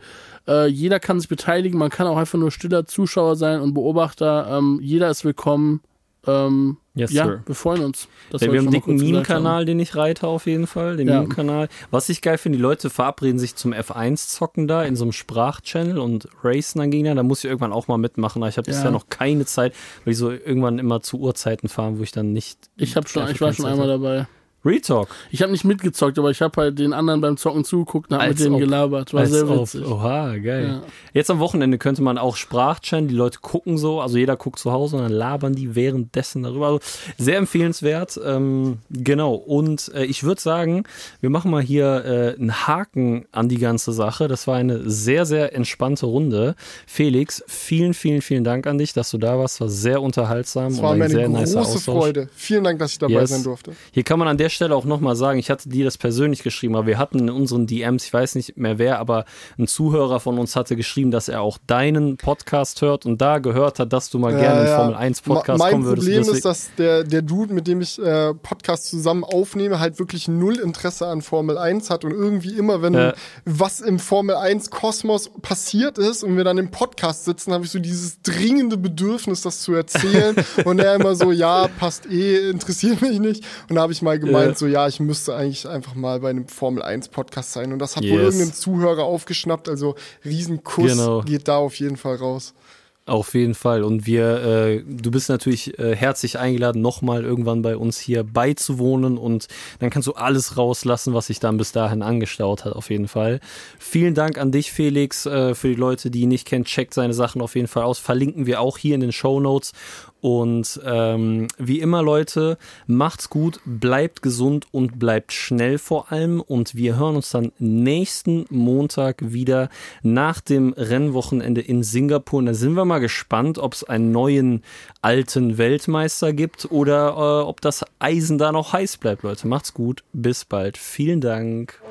Äh, jeder kann sich beteiligen, man kann auch einfach nur stiller Zuschauer sein und Beobachter. Ähm, jeder ist willkommen. Ähm, Yes, ja, sir. wir freuen uns. Das Ja, wir haben einen dicken Meme-Kanal, den ich reite auf jeden Fall. Den Ja. Meme-Kanal. Was ich geil finde, die Leute verabreden sich zum F1-Zocken da in so einem Sprachchannel und racen dann gegeneinander. Da muss ich irgendwann auch mal mitmachen. Ich habe Ja. bisher noch keine Zeit, weil ich so irgendwann immer zu Uhrzeiten fahren, wo ich dann nicht. Ich, hab schon, ich war schon einmal dabei. Retalk. Ich habe nicht mitgezockt, aber ich habe halt den anderen beim Zocken zugeguckt und habe mit denen ob. gelabert. War sehr ob. witzig. Oha, geil. Ja. Jetzt am Wochenende könnte man auch Sprachchannel, die Leute gucken so, also jeder guckt zu Hause und dann labern die währenddessen darüber. Also sehr empfehlenswert. Ähm, genau. Und äh, ich würde sagen, wir machen mal hier äh, einen Haken an die ganze Sache. Das war eine sehr, sehr entspannte Runde. Felix, vielen, vielen, vielen Dank an dich, dass du da warst. War sehr unterhaltsam Es und war mir sehr eine große Austausch. Freude. Vielen Dank, dass ich dabei Yes. sein durfte. Hier kann man an der Stelle auch nochmal sagen, ich hatte dir das persönlich geschrieben, aber wir hatten in unseren DMs, ich weiß nicht mehr wer, aber ein Zuhörer von uns hatte geschrieben, dass er auch deinen Podcast hört und da gehört hat, dass du mal gerne in den Formel 1 Podcast Ma- mein kommen würdest. Problem Deswegen- ist, dass der, der Dude, mit dem ich äh, Podcast zusammen aufnehme, halt wirklich null Interesse an Formel 1 hat und irgendwie immer, wenn Ja. was im Formel 1 Kosmos passiert ist und wir dann im Podcast sitzen, habe ich so dieses dringende Bedürfnis, das zu erzählen und er immer so, ja, passt eh, interessiert mich nicht und da habe ich mal gemeint, Ja. so, ja, ich müsste eigentlich einfach mal bei einem Formel 1 Podcast sein und das hat wohl Yes. irgendein Zuhörer aufgeschnappt, also Riesenkuss Genau. geht da auf jeden Fall raus. Auf jeden Fall. Und wir, äh, du bist natürlich äh, herzlich eingeladen, nochmal irgendwann bei uns hier beizuwohnen und dann kannst du alles rauslassen, was sich dann bis dahin angestaut hat, auf jeden Fall. Vielen Dank an dich, Felix. Äh, für die Leute, die ihn nicht kennen, checkt seine Sachen auf jeden Fall aus. Verlinken wir auch hier in den Show Notes. Und ähm, wie immer, Leute, macht's gut, bleibt gesund und bleibt schnell vor allem. Und wir hören uns dann nächsten Montag wieder nach dem Rennwochenende in Singapur. Und da sind wir mal gespannt, ob es einen neuen alten Weltmeister gibt oder äh, ob das Eisen da noch heiß bleibt, Leute. Macht's gut, bis bald. Vielen Dank.